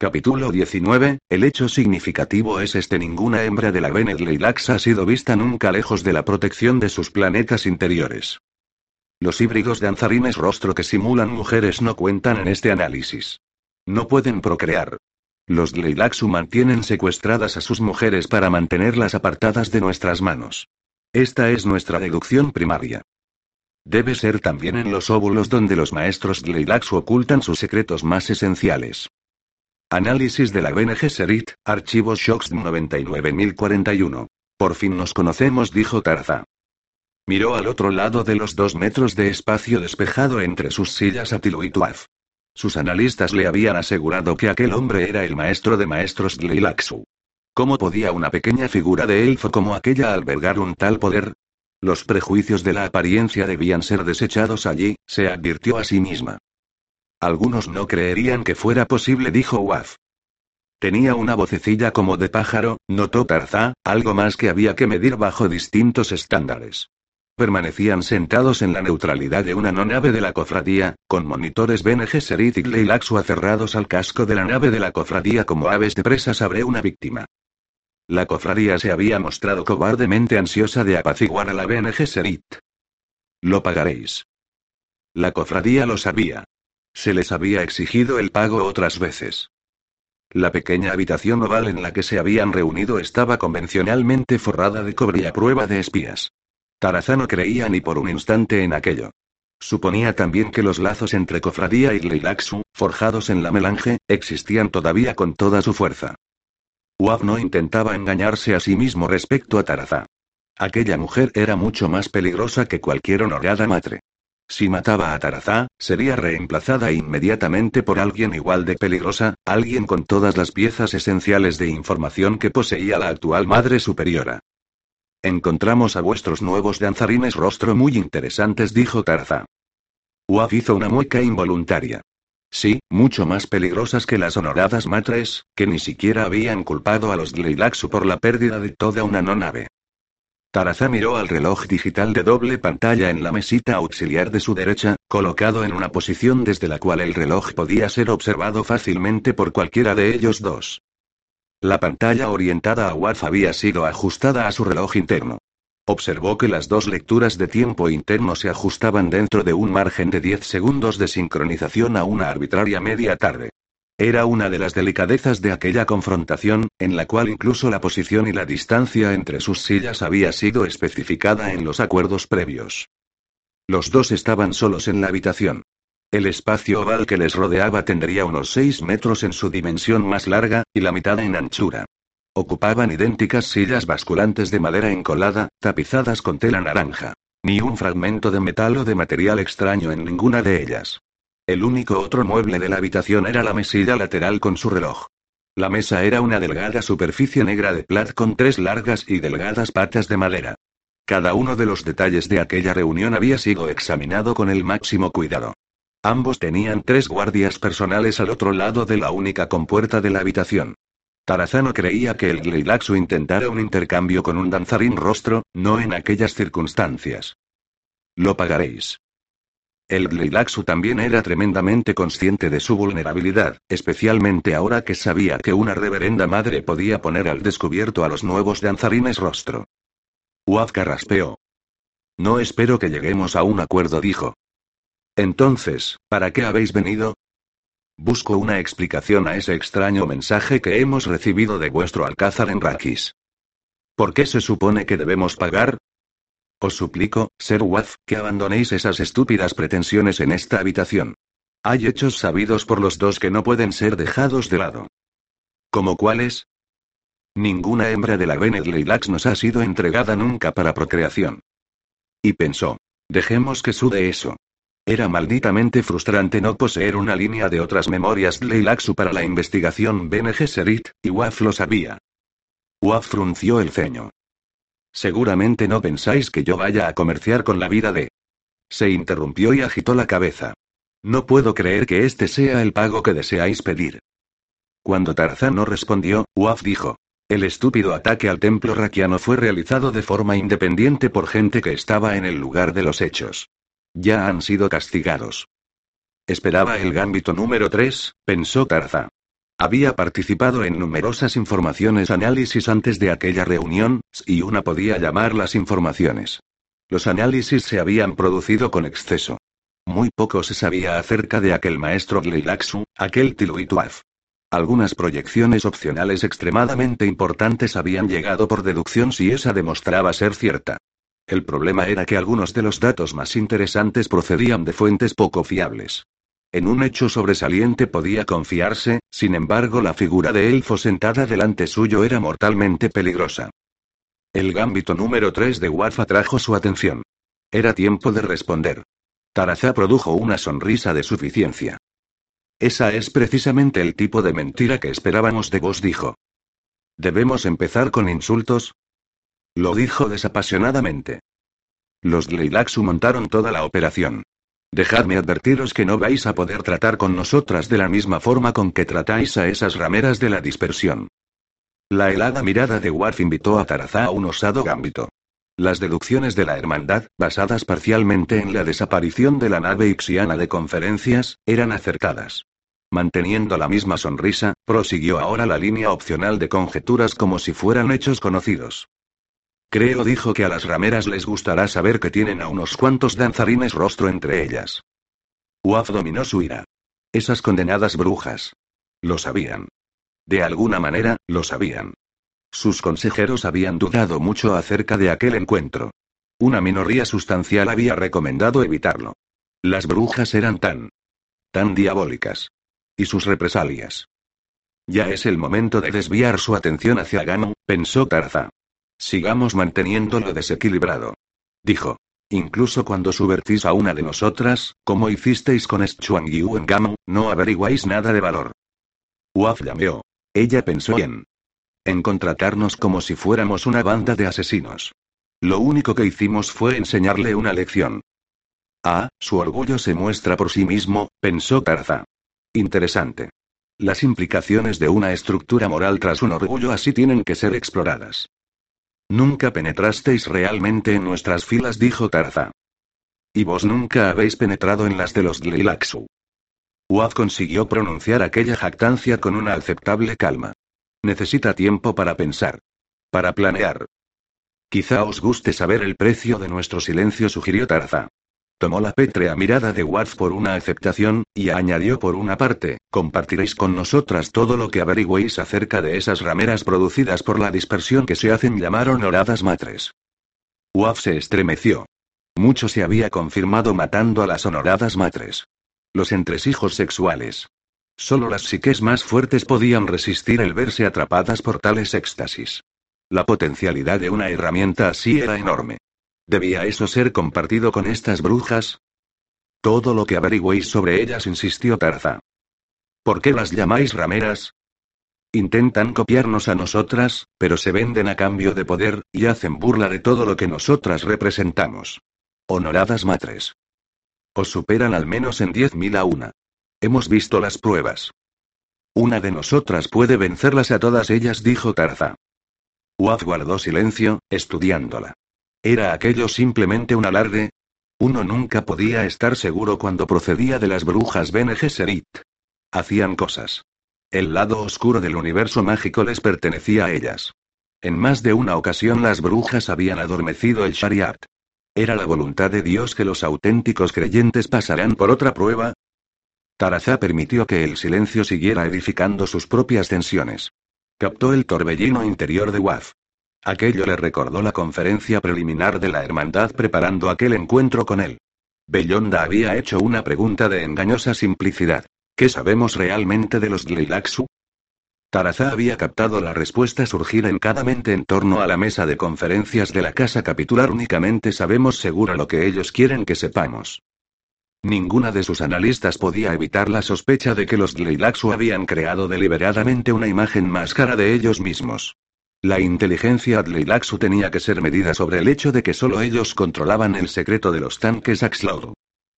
Capítulo 19. El hecho significativo es este: ninguna hembra de la Venet Leilax ha sido vista nunca lejos de la protección de sus planetas interiores. Los híbridos danzarines rostro que simulan mujeres no cuentan en este análisis. No pueden procrear. Los Leilaxu mantienen secuestradas a sus mujeres para mantenerlas apartadas de nuestras manos. Esta es nuestra deducción primaria. Debe ser también en los óvulos donde los maestros Leilaxu ocultan sus secretos más esenciales. Análisis de la Bene Gesserit, archivos Shocks 99041. Por fin nos conocemos, dijo Tarza. Miró al otro lado de los dos metros de espacio despejado entre sus sillas a Tilu y. Sus analistas le habían asegurado que aquel hombre era el maestro de maestros Leilaxu. ¿Cómo podía una pequeña figura de elfo como aquella albergar un tal poder? Los prejuicios de la apariencia debían ser desechados allí, se advirtió a sí misma. Algunos no creerían que fuera posible, dijo Waf. Tenía una vocecilla como de pájaro, notó Tarzá, algo más que había que medir bajo distintos estándares. Permanecían sentados en la neutralidad de una no nave de la cofradía, con monitores Bene Gesserit y Gleilaxu aferrados al casco de la nave de la cofradía como aves de presa sobre una víctima. La cofradía se había mostrado cobardemente ansiosa de apaciguar a la Bene Gesserit. Lo pagaréis. La cofradía lo sabía. Se les había exigido el pago otras veces. La pequeña habitación oval en la que se habían reunido estaba convencionalmente forrada de cobre y a prueba de espías. Tarazano creía ni por un instante en aquello. Suponía también que los lazos entre Cofradía y Leilaxu, forjados en la melange, existían todavía con toda su fuerza. Uab no intentaba engañarse a sí mismo respecto a Tarazá. Aquella mujer era mucho más peligrosa que cualquier honorada madre. Si mataba a Tarazá, sería reemplazada inmediatamente por alguien igual de peligrosa, alguien con todas las piezas esenciales de información que poseía la actual Madre Superiora. Encontramos a vuestros nuevos danzarines rostro muy interesantes, dijo Tarazá. Uaf hizo una mueca involuntaria. Sí, mucho más peligrosas que las honoradas matres, que ni siquiera habían culpado a los Gleilaxu por la pérdida de toda una no nave. Tarazá miró al reloj digital de doble pantalla en la mesita auxiliar de su derecha, colocado en una posición desde la cual el reloj podía ser observado fácilmente por cualquiera de ellos dos. La pantalla orientada a Waf había sido ajustada a su reloj interno. Observó que las dos lecturas de tiempo interno se ajustaban dentro de un margen de 10 segundos de sincronización a una arbitraria media tarde. Era una de las delicadezas de aquella confrontación, en la cual incluso la posición y la distancia entre sus sillas había sido especificada en los acuerdos previos. Los dos estaban solos en la habitación. El espacio oval que les rodeaba tendría unos 6 metros en su dimensión más larga, y la mitad en anchura. Ocupaban idénticas sillas basculantes de madera encolada, tapizadas con tela naranja. Ni un fragmento de metal o de material extraño en ninguna de ellas. El único otro mueble de la habitación era la mesilla lateral con su reloj. La mesa era una delgada superficie negra de plat con tres largas y delgadas patas de madera. Cada uno de los detalles de aquella reunión había sido examinado con el máximo cuidado. Ambos tenían tres guardias personales al otro lado de la única compuerta de la habitación. Tarazano creía que el Gleilaxu intentara un intercambio con un danzarín rostro, no en aquellas circunstancias. Lo pagaréis. El Gleilaxu también era tremendamente consciente de su vulnerabilidad, especialmente ahora que sabía que una reverenda madre podía poner al descubierto a los nuevos danzarines rostro. Uafka raspeó. No espero que lleguemos a un acuerdo, dijo. Entonces, ¿para qué habéis venido? Busco una explicación a ese extraño mensaje que hemos recibido de vuestro alcázar en Rakis. ¿Por qué se supone que debemos pagar? Os suplico, Ser Waz, que abandonéis esas estúpidas pretensiones en esta habitación. Hay hechos sabidos por los dos que no pueden ser dejados de lado. ¿Como cuáles? Ninguna hembra de la Bene Leilax nos ha sido entregada nunca para procreación. Y pensó. Dejemos que sude eso. Era malditamente frustrante no poseer una línea de otras memorias Leilaxu para la investigación Bene Gesserit, y Waf lo sabía. Waf frunció el ceño. Seguramente no pensáis que yo vaya a comerciar con la vida de... Se interrumpió y agitó la cabeza. No puedo creer que este sea el pago que deseáis pedir. Cuando Tarzán no respondió, Waf dijo. El estúpido ataque al templo raquiano fue realizado de forma independiente por gente que estaba en el lugar de los hechos. Ya han sido castigados. Esperaba el gambito número 3, pensó Tarzán. Había participado en numerosas informaciones análisis antes de aquella reunión, y una podía llamar las informaciones. Los análisis se habían producido con exceso. Muy poco se sabía acerca de aquel maestro Gleilaxu, aquel Tiluituaf. Algunas proyecciones opcionales extremadamente importantes habían llegado por deducción si esa demostraba ser cierta. El problema era que algunos de los datos más interesantes procedían de fuentes poco fiables. En un hecho sobresaliente podía confiarse, sin embargo la figura de elfo sentada delante suyo era mortalmente peligrosa. El gambito número 3 de Warf atrajo su atención. Era tiempo de responder. Tarazá produjo una sonrisa de suficiencia. Esa es precisamente el tipo de mentira que esperábamos de vos, dijo. ¿Debemos empezar con insultos? Lo dijo desapasionadamente. Los Gleilaxu montaron toda la operación. Dejadme advertiros que no vais a poder tratar con nosotras de la misma forma con que tratáis a esas rameras de la dispersión. La helada mirada de Warf invitó a Tarazá a un osado gambito. Las deducciones de la hermandad, basadas parcialmente en la desaparición de la nave ixiana de conferencias, eran acertadas. Manteniendo la misma sonrisa, prosiguió ahora la línea opcional de conjeturas como si fueran hechos conocidos. Creo dijo que a las rameras les gustará saber que tienen a unos cuantos danzarines rostro entre ellas. Uaf dominó su ira. Esas condenadas brujas. Lo sabían. De alguna manera, lo sabían. Sus consejeros habían dudado mucho acerca de aquel encuentro. Una minoría sustancial había recomendado evitarlo. Las brujas eran tan... tan diabólicas. Y sus represalias. Ya es el momento de desviar su atención hacia Gamo, pensó Tarza. Sigamos manteniéndolo desequilibrado. Dijo. Incluso cuando subvertís a una de nosotras, como hicisteis con Yu en Gamo, no averiguáis nada de valor. Waf llameó. Ella pensó bien. En contratarnos como si fuéramos una banda de asesinos. Lo único que hicimos fue enseñarle una lección. Ah, su orgullo se muestra por sí mismo, pensó Tarza. Interesante. Las implicaciones de una estructura moral tras un orgullo así tienen que ser exploradas. Nunca penetrasteis realmente en nuestras filas, dijo Tarza. Y vos nunca habéis penetrado en las de los Glilaxu. Wad consiguió pronunciar aquella jactancia con una aceptable calma. Necesita tiempo para pensar. Para planear. Quizá os guste saber el precio de nuestro silencio, sugirió Tarza. Tomó la pétrea mirada de Ward por una aceptación, y añadió por una parte, compartiréis con nosotras todo lo que averigüéis acerca de esas rameras producidas por la dispersión que se hacen llamar honoradas matres. Waf se estremeció. Mucho se había confirmado matando a las honoradas matres. Los entresijos sexuales. Solo las psiques más fuertes podían resistir el verse atrapadas por tales éxtasis. La potencialidad de una herramienta así era enorme. ¿Debía eso ser compartido con estas brujas? Todo lo que averigüéis sobre ellas, insistió Tarza. ¿Por qué las llamáis rameras? Intentan copiarnos a nosotras, pero se venden a cambio de poder, y hacen burla de todo lo que nosotras representamos. Honoradas matres. Os superan al menos en diez mil a una. Hemos visto las pruebas. Una de nosotras puede vencerlas a todas ellas, dijo Tarza. Waz guardó silencio, estudiándola. ¿Era aquello simplemente un alarde? Uno nunca podía estar seguro cuando procedía de las brujas Bene Gesserit. Hacían cosas. El lado oscuro del universo mágico les pertenecía a ellas. En más de una ocasión las brujas habían adormecido el Shariat. ¿Era la voluntad de Dios que los auténticos creyentes pasaran por otra prueba? Tarazá permitió que el silencio siguiera edificando sus propias tensiones. Captó el torbellino interior de Waf. Aquello le recordó la conferencia preliminar de la hermandad preparando aquel encuentro con él. Bellonda había hecho una pregunta de engañosa simplicidad. ¿Qué sabemos realmente de los Glilaxu? Tarazá había captado la respuesta surgir en cada mente en torno a la mesa de conferencias de la casa capitular únicamente sabemos seguro lo que ellos quieren que sepamos. Ninguna de sus analistas podía evitar la sospecha de que los Tleilaxu habían creado deliberadamente una imagen más cara de ellos mismos. La inteligencia Tleilaxu tenía que ser medida sobre el hecho de que solo ellos controlaban el secreto de los tanques Axlaud.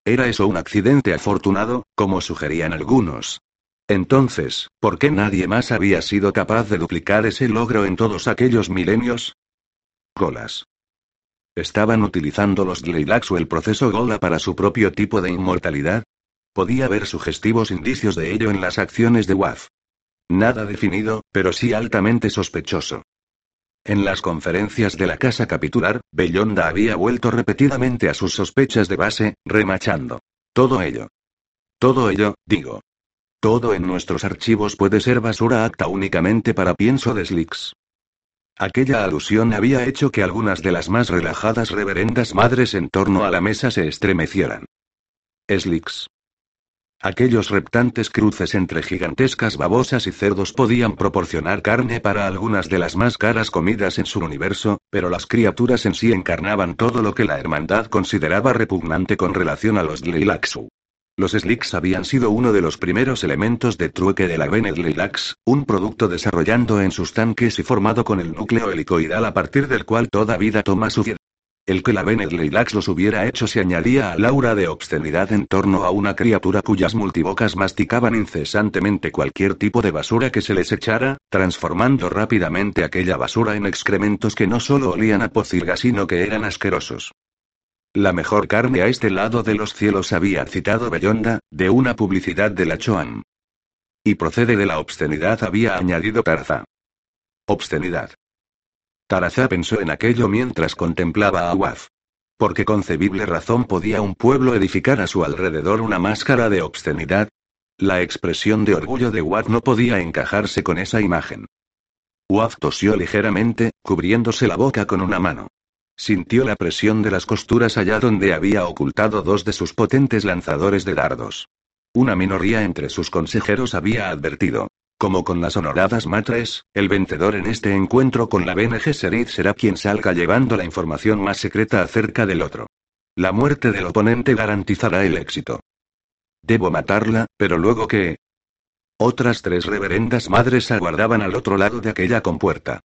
¿Era eso un accidente afortunado, como sugerían algunos? Entonces, ¿por qué nadie más había sido capaz de duplicar ese logro en todos aquellos milenios? Golas. ¿Estaban utilizando los Gleilax o el proceso Gola para su propio tipo de inmortalidad? Podía ver sugestivos indicios de ello en las acciones de Waf. Nada definido, pero sí altamente sospechoso. En las conferencias de la casa capitular, Bellonda había vuelto repetidamente a sus sospechas de base, remachando. Todo ello. Todo ello, digo. Todo en nuestros archivos puede ser basura acta únicamente para pienso de Slicks. Aquella alusión había hecho que algunas de las más relajadas reverendas madres en torno a la mesa se estremecieran. Slicks. Aquellos reptantes cruces entre gigantescas babosas y cerdos podían proporcionar carne para algunas de las más caras comidas en su universo, pero las criaturas en sí encarnaban todo lo que la hermandad consideraba repugnante con relación a los Lilaxu. Los Slicks habían sido uno de los primeros elementos de trueque de la Bene Lilax, un producto desarrollando en sus tanques y formado con el núcleo helicoidal a partir del cual toda vida toma su. El que la Bene Lilax los hubiera hecho se añadía al aura de obscenidad en torno a una criatura cuyas multibocas masticaban incesantemente cualquier tipo de basura que se les echara, transformando rápidamente aquella basura en excrementos que no solo olían a pocilga sino que eran asquerosos. La mejor carne a este lado de los cielos había citado Bellonda, de una publicidad de la Choan. Y procede de la obscenidad había añadido Tarza. Obscenidad. Tarazá pensó en aquello mientras contemplaba a Waf. ¿Por qué concebible razón podía un pueblo edificar a su alrededor una máscara de obscenidad? La expresión de orgullo de Waf no podía encajarse con esa imagen. Waf tosió ligeramente, cubriéndose la boca con una mano. Sintió la presión de las costuras allá donde había ocultado dos de sus potentes lanzadores de dardos. Una minoría entre sus consejeros había advertido. Como con las honoradas matres, el vencedor en este encuentro con la BNG Serid será quien salga llevando la información más secreta acerca del otro. La muerte del oponente garantizará el éxito. Debo matarla, pero luego qué? Otras tres reverendas madres aguardaban al otro lado de aquella compuerta.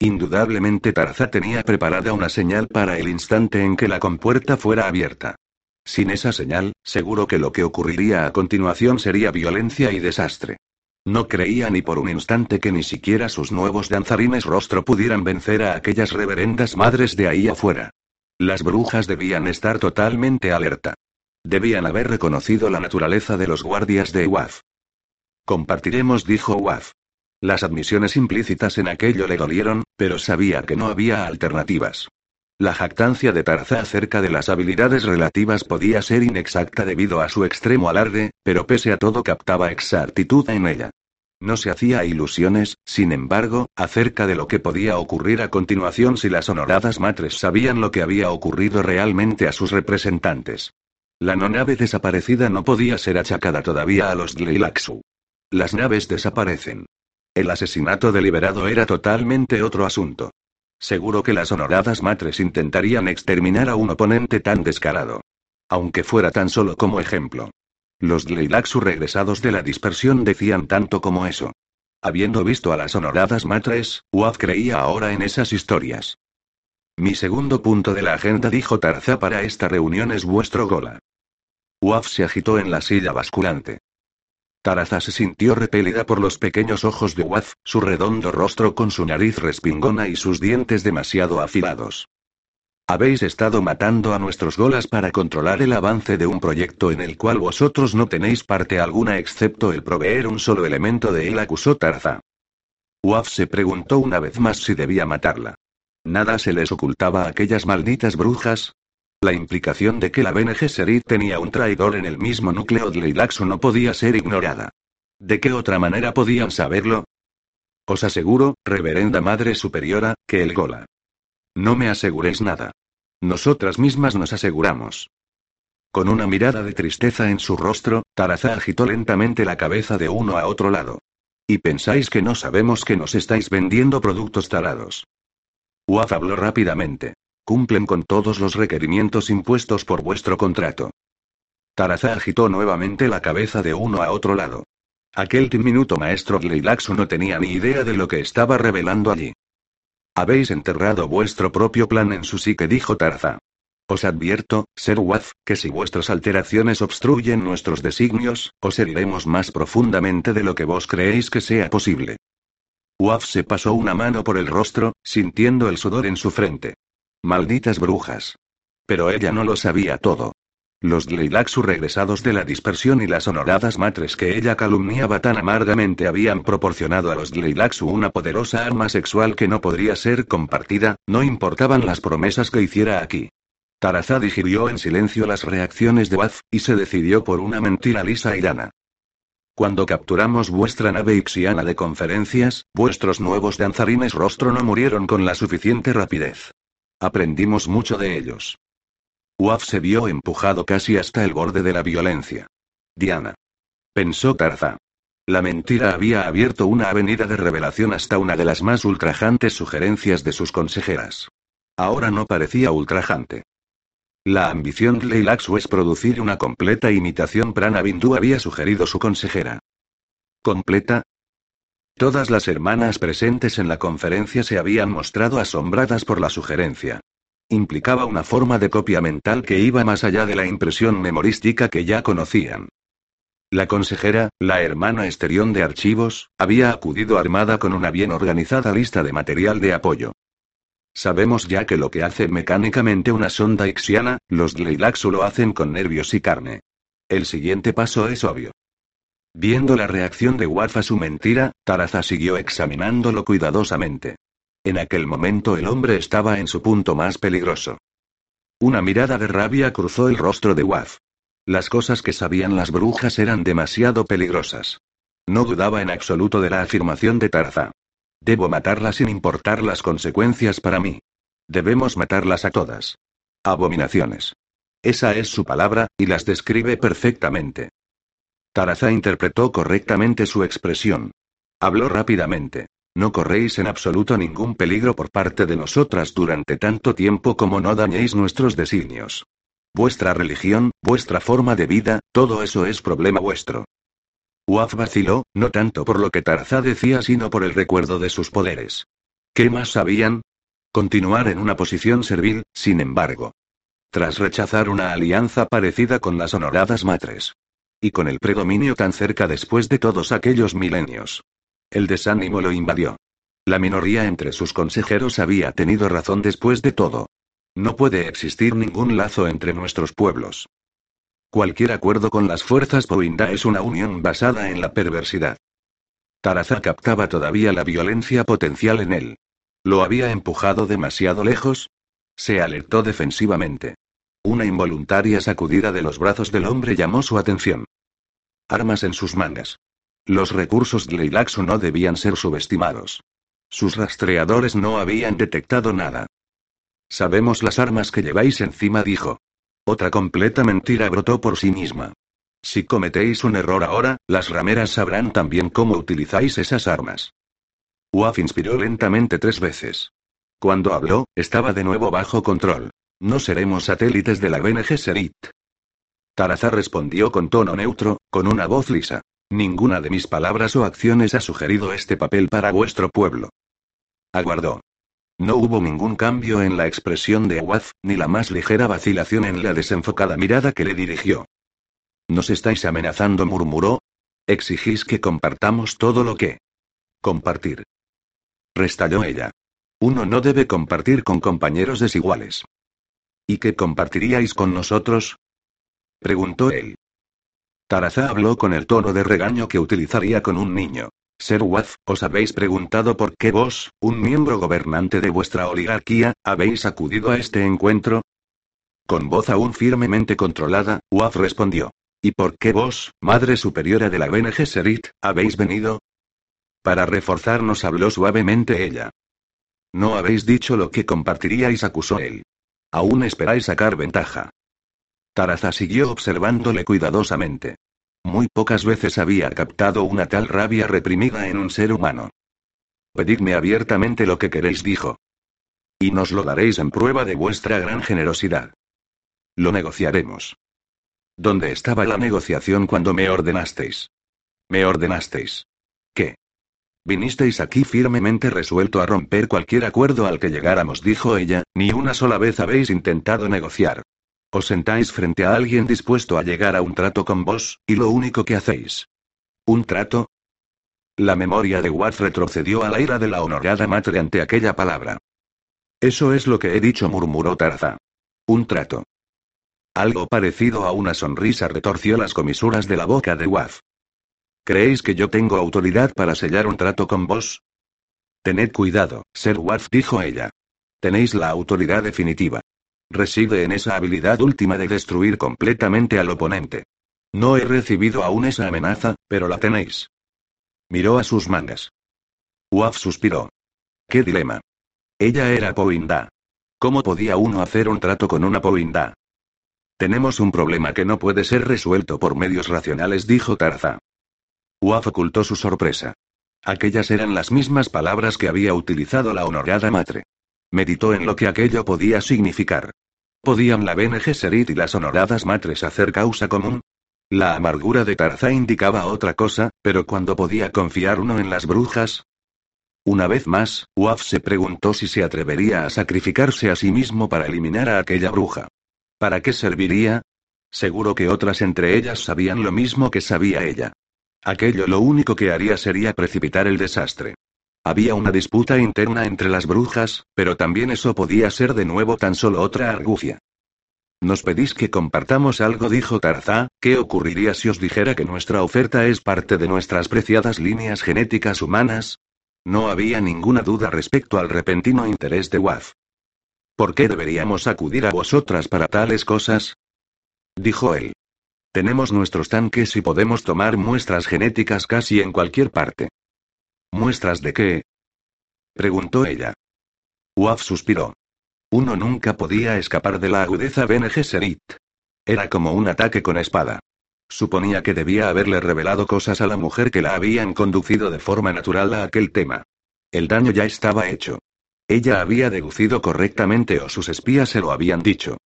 Indudablemente Tarza tenía preparada una señal para el instante en que la compuerta fuera abierta. Sin esa señal, seguro que lo que ocurriría a continuación sería violencia y desastre. No creía ni por un instante que ni siquiera sus nuevos danzarines rostro pudieran vencer a aquellas reverendas madres de ahí afuera. Las brujas debían estar totalmente alerta. Debían haber reconocido la naturaleza de los guardias de Waf. Compartiremos, dijo Waf. Las admisiones implícitas en aquello le dolieron, pero sabía que no había alternativas. La jactancia de Tarza acerca de las habilidades relativas podía ser inexacta debido a su extremo alarde, pero pese a todo captaba exactitud en ella. No se hacía ilusiones, sin embargo, acerca de lo que podía ocurrir a continuación si las honoradas matres sabían lo que había ocurrido realmente a sus representantes. La no nave desaparecida no podía ser achacada todavía a los Dleilaxu. Las naves desaparecen. El asesinato deliberado era totalmente otro asunto. Seguro que las honoradas matres intentarían exterminar a un oponente tan descarado. Aunque fuera tan solo como ejemplo. Los Dleilaxu regresados de la dispersión decían tanto como eso. Habiendo visto a las honoradas matres, Waf creía ahora en esas historias. Mi segundo punto de la agenda dijo Tarza para esta reunión es vuestro gola. Waf se agitó en la silla basculante. Taraza se sintió repelida por los pequeños ojos de Waz, su redondo rostro con su nariz respingona y sus dientes demasiado afilados. Habéis estado matando a nuestros golas para controlar el avance de un proyecto en el cual vosotros no tenéis parte alguna excepto el proveer un solo elemento de él, acusó Tarza. Waf se preguntó una vez más si debía matarla. Nada se les ocultaba a aquellas malditas brujas, la implicación de que la Bene Gesserit tenía un traidor en el mismo núcleo de Leilaxu no podía ser ignorada. ¿De qué otra manera podían saberlo? Os aseguro, reverenda Madre Superiora, que el Gola. No me aseguréis nada. Nosotras mismas nos aseguramos. Con una mirada de tristeza en su rostro, Taraza agitó lentamente la cabeza de uno a otro lado. ¿Y pensáis que no sabemos que nos estáis vendiendo productos tarados? Waf habló rápidamente cumplen con todos los requerimientos impuestos por vuestro contrato. Tarazá agitó nuevamente la cabeza de uno a otro lado. Aquel diminuto maestro Gleilaxu no tenía ni idea de lo que estaba revelando allí. Habéis enterrado vuestro propio plan en su psique, dijo Tarazá. Os advierto, Ser Waz, que si vuestras alteraciones obstruyen nuestros designios, os heriremos más profundamente de lo que vos creéis que sea posible. Waf se pasó una mano por el rostro, sintiendo el sudor en su frente. Malditas brujas. Pero ella no lo sabía todo. Los Gleilaxu regresados de la dispersión y las honoradas matres que ella calumniaba tan amargamente habían proporcionado a los Gleilaxu una poderosa arma sexual que no podría ser compartida, no importaban las promesas que hiciera aquí. Tarazá digirió en silencio las reacciones de Waz, y se decidió por una mentira lisa y llana. Cuando capturamos vuestra nave ixiana de conferencias, vuestros nuevos danzarines rostro no murieron con la suficiente rapidez. Aprendimos mucho de ellos. Waf se vio empujado casi hasta el borde de la violencia. Diana. Pensó Tarzá. La mentira había abierto una avenida de revelación hasta una de las más ultrajantes sugerencias de sus consejeras. Ahora no parecía ultrajante. La ambición de Leilaxu es producir una completa imitación Prana Bindu había sugerido su consejera. ¿Completa? Todas las hermanas presentes en la conferencia se habían mostrado asombradas por la sugerencia. Implicaba una forma de copia mental que iba más allá de la impresión memorística que ya conocían. La consejera, la hermana Esterión de Archivos, había acudido armada con una bien organizada lista de material de apoyo. Sabemos ya que lo que hace mecánicamente una sonda ixiana, los Gleilaxu lo hacen con nervios y carne. El siguiente paso es obvio. Viendo la reacción de Waf a su mentira, Taraza siguió examinándolo cuidadosamente. En aquel momento el hombre estaba en su punto más peligroso. Una mirada de rabia cruzó el rostro de Waf. Las cosas que sabían las brujas eran demasiado peligrosas. No dudaba en absoluto de la afirmación de Tarza. Debo matarlas sin importar las consecuencias para mí. Debemos matarlas a todas. Abominaciones. Esa es su palabra, y las describe perfectamente. Taraza interpretó correctamente su expresión. Habló rápidamente. No corréis en absoluto ningún peligro por parte de nosotras durante tanto tiempo como no dañéis nuestros designios. Vuestra religión, vuestra forma de vida, todo eso es problema vuestro. Waf vaciló, no tanto por lo que Tarzá decía, sino por el recuerdo de sus poderes. ¿Qué más sabían? Continuar en una posición servil, sin embargo. Tras rechazar una alianza parecida con las honoradas matres. Y con el predominio tan cerca después de todos aquellos milenios. El desánimo lo invadió. La minoría entre sus consejeros había tenido razón después de todo. No puede existir ningún lazo entre nuestros pueblos. Cualquier acuerdo con las fuerzas Poinda es una unión basada en la perversidad. Tarazar captaba todavía la violencia potencial en él. ¿Lo había empujado demasiado lejos? Se alertó defensivamente. Una involuntaria sacudida de los brazos del hombre llamó su atención. Armas en sus mangas. Los recursos Gleilaxu no debían ser subestimados. Sus rastreadores no habían detectado nada. Sabemos las armas que lleváis encima, dijo. Otra completa mentira brotó por sí misma. Si cometéis un error ahora, las rameras sabrán también cómo utilizáis esas armas. Waf inspiró lentamente tres veces. Cuando habló, estaba de nuevo bajo control. No seremos satélites de la BNG Serit. Tarazar respondió con tono neutro, con una voz lisa. Ninguna de mis palabras o acciones ha sugerido este papel para vuestro pueblo. Aguardó. No hubo ningún cambio en la expresión de Awaz, ni la más ligera vacilación en la desenfocada mirada que le dirigió. ¿Nos estáis amenazando? murmuró. Exigís que compartamos todo lo que. Compartir. Restalló ella. Uno no debe compartir con compañeros desiguales. ¿Y qué compartiríais con nosotros? Preguntó él. Tarazá habló con el tono de regaño que utilizaría con un niño. Ser Waz, ¿os habéis preguntado por qué vos, un miembro gobernante de vuestra oligarquía, habéis acudido a este encuentro? Con voz aún firmemente controlada, Waf respondió. ¿Y por qué vos, madre superiora de la BNG Serit, habéis venido? Para reforzarnos habló suavemente ella. No habéis dicho lo que compartiríais, acusó él. Aún esperáis sacar ventaja. Taraza siguió observándole cuidadosamente. Muy pocas veces había captado una tal rabia reprimida en un ser humano. Pedidme abiertamente lo que queréis, dijo. Y nos lo daréis en prueba de vuestra gran generosidad. Lo negociaremos. ¿Dónde estaba la negociación cuando me ordenasteis? Me ordenasteis. ¿Qué? Vinisteis aquí firmemente resuelto a romper cualquier acuerdo al que llegáramos, dijo ella, ni una sola vez habéis intentado negociar. Os sentáis frente a alguien dispuesto a llegar a un trato con vos, y lo único que hacéis. ¿Un trato? La memoria de Watt retrocedió a la ira de la honorada madre ante aquella palabra. Eso es lo que he dicho, murmuró Tarza. Un trato. Algo parecido a una sonrisa retorció las comisuras de la boca de Waff. ¿Creéis que yo tengo autoridad para sellar un trato con vos? Tened cuidado, Sir Waff dijo ella. Tenéis la autoridad definitiva. Reside en esa habilidad última de destruir completamente al oponente. No he recibido aún esa amenaza, pero la tenéis. Miró a sus mangas. Waff suspiró. ¡Qué dilema! Ella era Poinda. ¿Cómo podía uno hacer un trato con una Poinda? Tenemos un problema que no puede ser resuelto por medios racionales, dijo Tarza. Uaf ocultó su sorpresa. Aquellas eran las mismas palabras que había utilizado la honorada madre. Meditó en lo que aquello podía significar. ¿Podían la Bene Gesserit y las honoradas matres hacer causa común? La amargura de Tarza indicaba otra cosa, pero cuando podía confiar uno en las brujas? Una vez más, Uaf se preguntó si se atrevería a sacrificarse a sí mismo para eliminar a aquella bruja. ¿Para qué serviría? Seguro que otras entre ellas sabían lo mismo que sabía ella. Aquello lo único que haría sería precipitar el desastre. Había una disputa interna entre las brujas, pero también eso podía ser de nuevo tan solo otra argucia. Nos pedís que compartamos algo, dijo Tarza, ¿qué ocurriría si os dijera que nuestra oferta es parte de nuestras preciadas líneas genéticas humanas? No había ninguna duda respecto al repentino interés de Waf. ¿Por qué deberíamos acudir a vosotras para tales cosas? Dijo él. Tenemos nuestros tanques y podemos tomar muestras genéticas casi en cualquier parte. ¿Muestras de qué? preguntó ella. Uaf suspiró. Uno nunca podía escapar de la agudeza Bene Gesserit. Era como un ataque con espada. Suponía que debía haberle revelado cosas a la mujer que la habían conducido de forma natural a aquel tema. El daño ya estaba hecho. Ella había deducido correctamente o sus espías se lo habían dicho.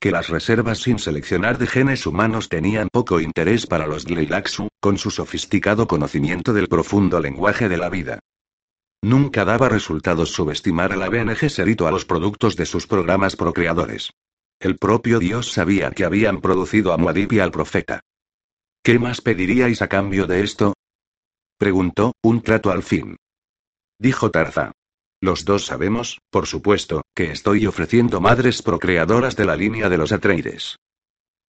Que las reservas sin seleccionar de genes humanos tenían poco interés para los Gleilaxu, con su sofisticado conocimiento del profundo lenguaje de la vida. Nunca daba resultados subestimar a la BNG Serito a los productos de sus programas procreadores. El propio Dios sabía que habían producido a Muad'Dib y al profeta. ¿Qué más pediríais a cambio de esto? Preguntó, un trato al fin. Dijo Tarza. Los dos sabemos, por supuesto, que estoy ofreciendo madres procreadoras de la línea de los Atreides.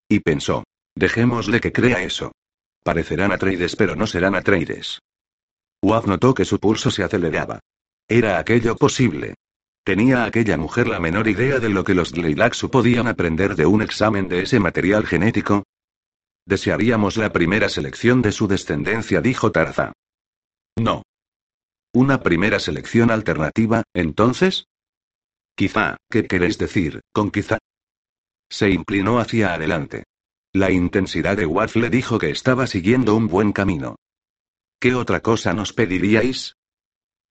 Y pensó. Dejémosle que crea eso. Parecerán Atreides pero no serán Atreides. Uaf notó que su pulso se aceleraba. ¿Era aquello posible? ¿Tenía aquella mujer la menor idea de lo que los Gleilaxu podían aprender de un examen de ese material genético? Desearíamos la primera selección de su descendencia, dijo Tarza. No. ¿Una primera selección alternativa, entonces? Quizá, ¿qué queréis decir, con quizá? Se inclinó hacia adelante. La intensidad de Waff le dijo que estaba siguiendo un buen camino. ¿Qué otra cosa nos pediríais?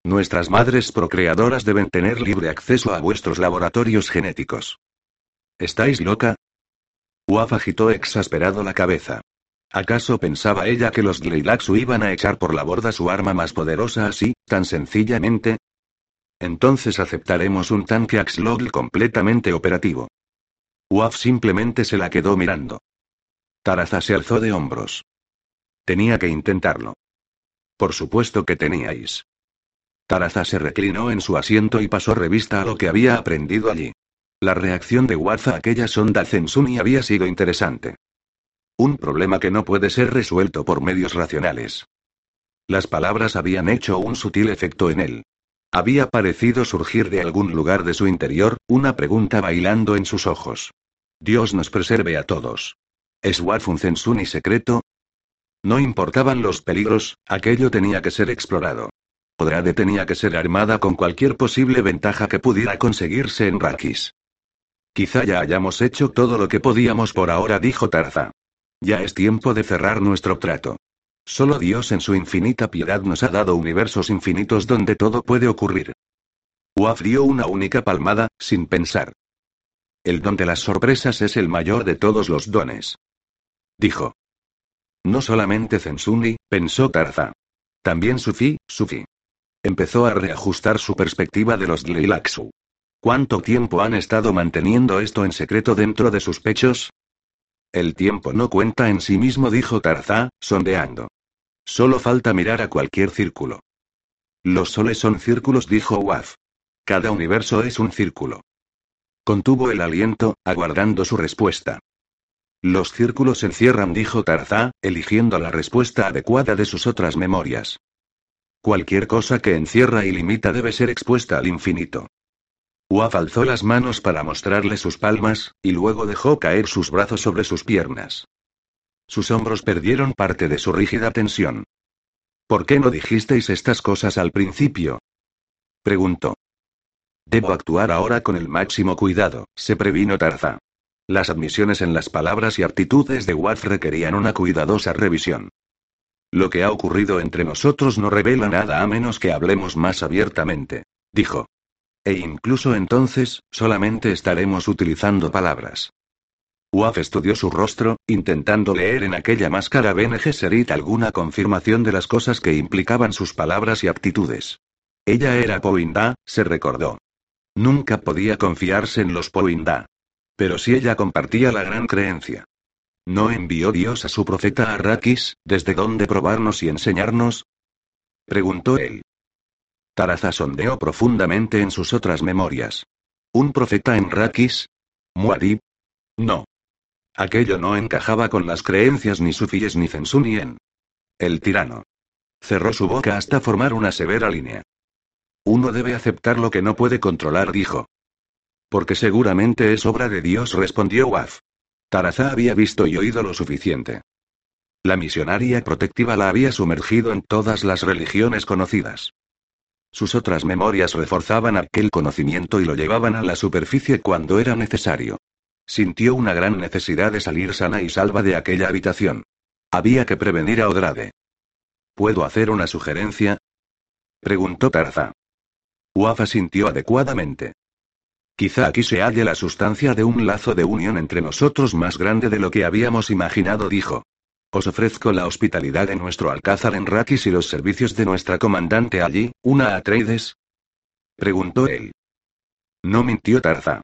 Nuestras madres procreadoras deben tener libre acceso a vuestros laboratorios genéticos. ¿Estáis loca? Waff agitó exasperado la cabeza. ¿Acaso pensaba ella que los Gleilaxu iban a echar por la borda su arma más poderosa así, tan sencillamente? Entonces aceptaremos un tanque Axlogl completamente operativo. Uaf simplemente se la quedó mirando. Taraza se alzó de hombros. Tenía que intentarlo. Por supuesto que teníais. Taraza se reclinó en su asiento y pasó revista a lo que había aprendido allí. La reacción de Waza a aquella sonda Zensuni había sido interesante. Un problema que no puede ser resuelto por medios racionales. Las palabras habían hecho un sutil efecto en él. Había parecido surgir de algún lugar de su interior, una pregunta bailando en sus ojos. Dios nos preserve a todos. ¿Es Wat un Zensuni secreto? No importaban los peligros, aquello tenía que ser explorado. Odrade tenía que ser armada con cualquier posible ventaja que pudiera conseguirse en Rakis. Quizá ya hayamos hecho todo lo que podíamos por ahora, dijo Tarza. Ya es tiempo de cerrar nuestro trato. Solo Dios en su infinita piedad nos ha dado universos infinitos donde todo puede ocurrir. Uaf dio una única palmada, sin pensar. El don de las sorpresas es el mayor de todos los dones. dijo. No solamente Zensuni, pensó Tarza. También Sufi, Sufi. Empezó a reajustar su perspectiva de los Dlilaxu. ¿Cuánto tiempo han estado manteniendo esto en secreto dentro de sus pechos? El tiempo no cuenta en sí mismo, dijo Tarza, sondeando. Solo falta mirar a cualquier círculo. Los soles son círculos, dijo Waf. Cada universo es un círculo. Contuvo el aliento, aguardando su respuesta. Los círculos encierran, dijo Tarza, eligiendo la respuesta adecuada de sus otras memorias. Cualquier cosa que encierra y limita debe ser expuesta al infinito. Waf alzó las manos para mostrarle sus palmas, y luego dejó caer sus brazos sobre sus piernas. Sus hombros perdieron parte de su rígida tensión. ¿Por qué no dijisteis estas cosas al principio? Preguntó. Debo actuar ahora con el máximo cuidado, se previno Tarza. Las admisiones en las palabras y aptitudes de Watt requerían una cuidadosa revisión. Lo que ha ocurrido entre nosotros no revela nada a menos que hablemos más abiertamente, dijo. E incluso entonces, solamente estaremos utilizando palabras. Waf estudió su rostro, intentando leer en aquella máscara Bene Gesserit alguna confirmación de las cosas que implicaban sus palabras y aptitudes. Ella era Poinda, se recordó. Nunca podía confiarse en los Poinda. Pero si ella compartía la gran creencia. ¿No envió Dios a su profeta Arrakis, desde dónde probarnos y enseñarnos? Preguntó él. Taraza sondeó profundamente en sus otras memorias. ¿Un profeta en Rakis? ¿Muad'Dib? No. Aquello no encajaba con las creencias ni sufíes ni Zensunien. El tirano. Cerró su boca hasta formar una severa línea. Uno debe aceptar lo que no puede controlar, dijo. Porque seguramente es obra de Dios, respondió Waf. Tarazá había visto y oído lo suficiente. La misionaria protectiva la había sumergido en todas las religiones conocidas. Sus otras memorias reforzaban aquel conocimiento y lo llevaban a la superficie cuando era necesario. Sintió una gran necesidad de salir sana y salva de aquella habitación. Había que prevenir a Odrade. ¿Puedo hacer una sugerencia? Preguntó Tarza. Wafa sintió adecuadamente. Quizá aquí se halle la sustancia de un lazo de unión entre nosotros más grande de lo que habíamos imaginado, dijo. Os ofrezco la hospitalidad de nuestro alcázar en Rakis y los servicios de nuestra comandante allí, una Atreides. Preguntó él. No mintió Tarza.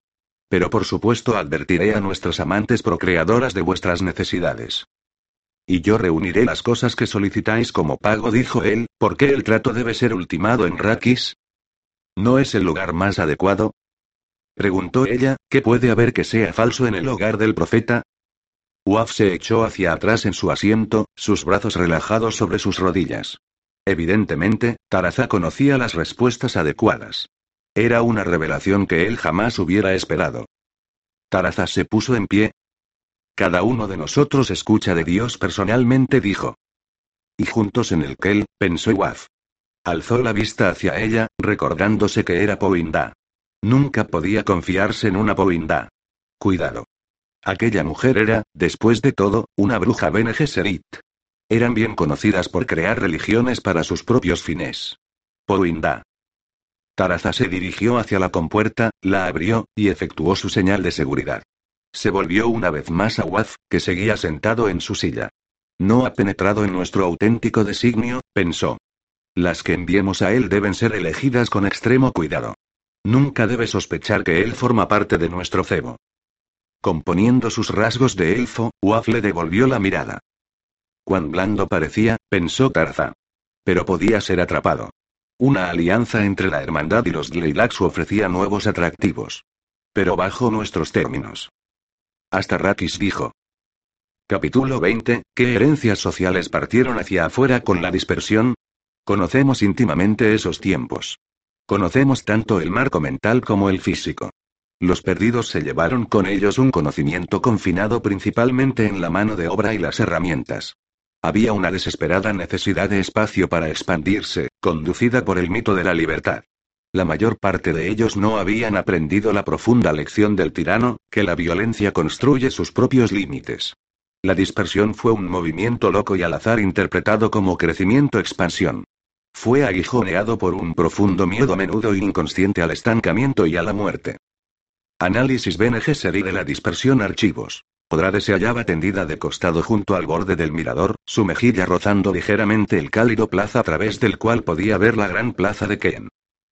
Pero por supuesto advertiré a nuestras amantes procreadoras de vuestras necesidades. Y yo reuniré las cosas que solicitáis como pago, dijo él, ¿por qué el trato debe ser ultimado en Rakis? ¿No es el lugar más adecuado? Preguntó ella, ¿qué puede haber que sea falso en el hogar del profeta? Waf se echó hacia atrás en su asiento, sus brazos relajados sobre sus rodillas. Evidentemente, Taraza conocía las respuestas adecuadas. Era una revelación que él jamás hubiera esperado. Taraza se puso en pie. Cada uno de nosotros escucha de Dios personalmente, dijo. Y juntos en el Kel, pensó Waf. Alzó la vista hacia ella, recordándose que era Poindá. Nunca podía confiarse en una Poindá. Cuidado. Aquella mujer era, después de todo, una bruja Bene Gesserit. Eran bien conocidas por crear religiones para sus propios fines. Poindá. Taraza se dirigió hacia la compuerta, la abrió, y efectuó su señal de seguridad. Se volvió una vez más a Waz, que seguía sentado en su silla. No ha penetrado en nuestro auténtico designio, pensó. Las que enviemos a él deben ser elegidas con extremo cuidado. Nunca debe sospechar que él forma parte de nuestro cebo. Componiendo sus rasgos de elfo, Waf le devolvió la mirada. Cuán blando parecía, pensó Tarza. Pero podía ser atrapado. Una alianza entre la hermandad y los Gleilax ofrecía nuevos atractivos. Pero bajo nuestros términos. Hasta Rakis dijo. Capítulo 20. ¿Qué herencias sociales partieron hacia afuera con la dispersión? Conocemos íntimamente esos tiempos. Conocemos tanto el marco mental como el físico. Los perdidos se llevaron con ellos un conocimiento confinado principalmente en la mano de obra y las herramientas. Había una desesperada necesidad de espacio para expandirse, conducida por el mito de la libertad. La mayor parte de ellos no habían aprendido la profunda lección del tirano, que la violencia construye sus propios límites. La dispersión fue un movimiento loco y al azar interpretado como crecimiento-expansión. Fue aguijoneado por un profundo miedo a menudo inconsciente al estancamiento y a la muerte. Análisis Gesserit de la dispersión Archivos. Odrade se hallaba tendida de costado junto al borde del mirador, su mejilla rozando ligeramente el cálido plaza a través del cual podía ver la gran plaza de Ken.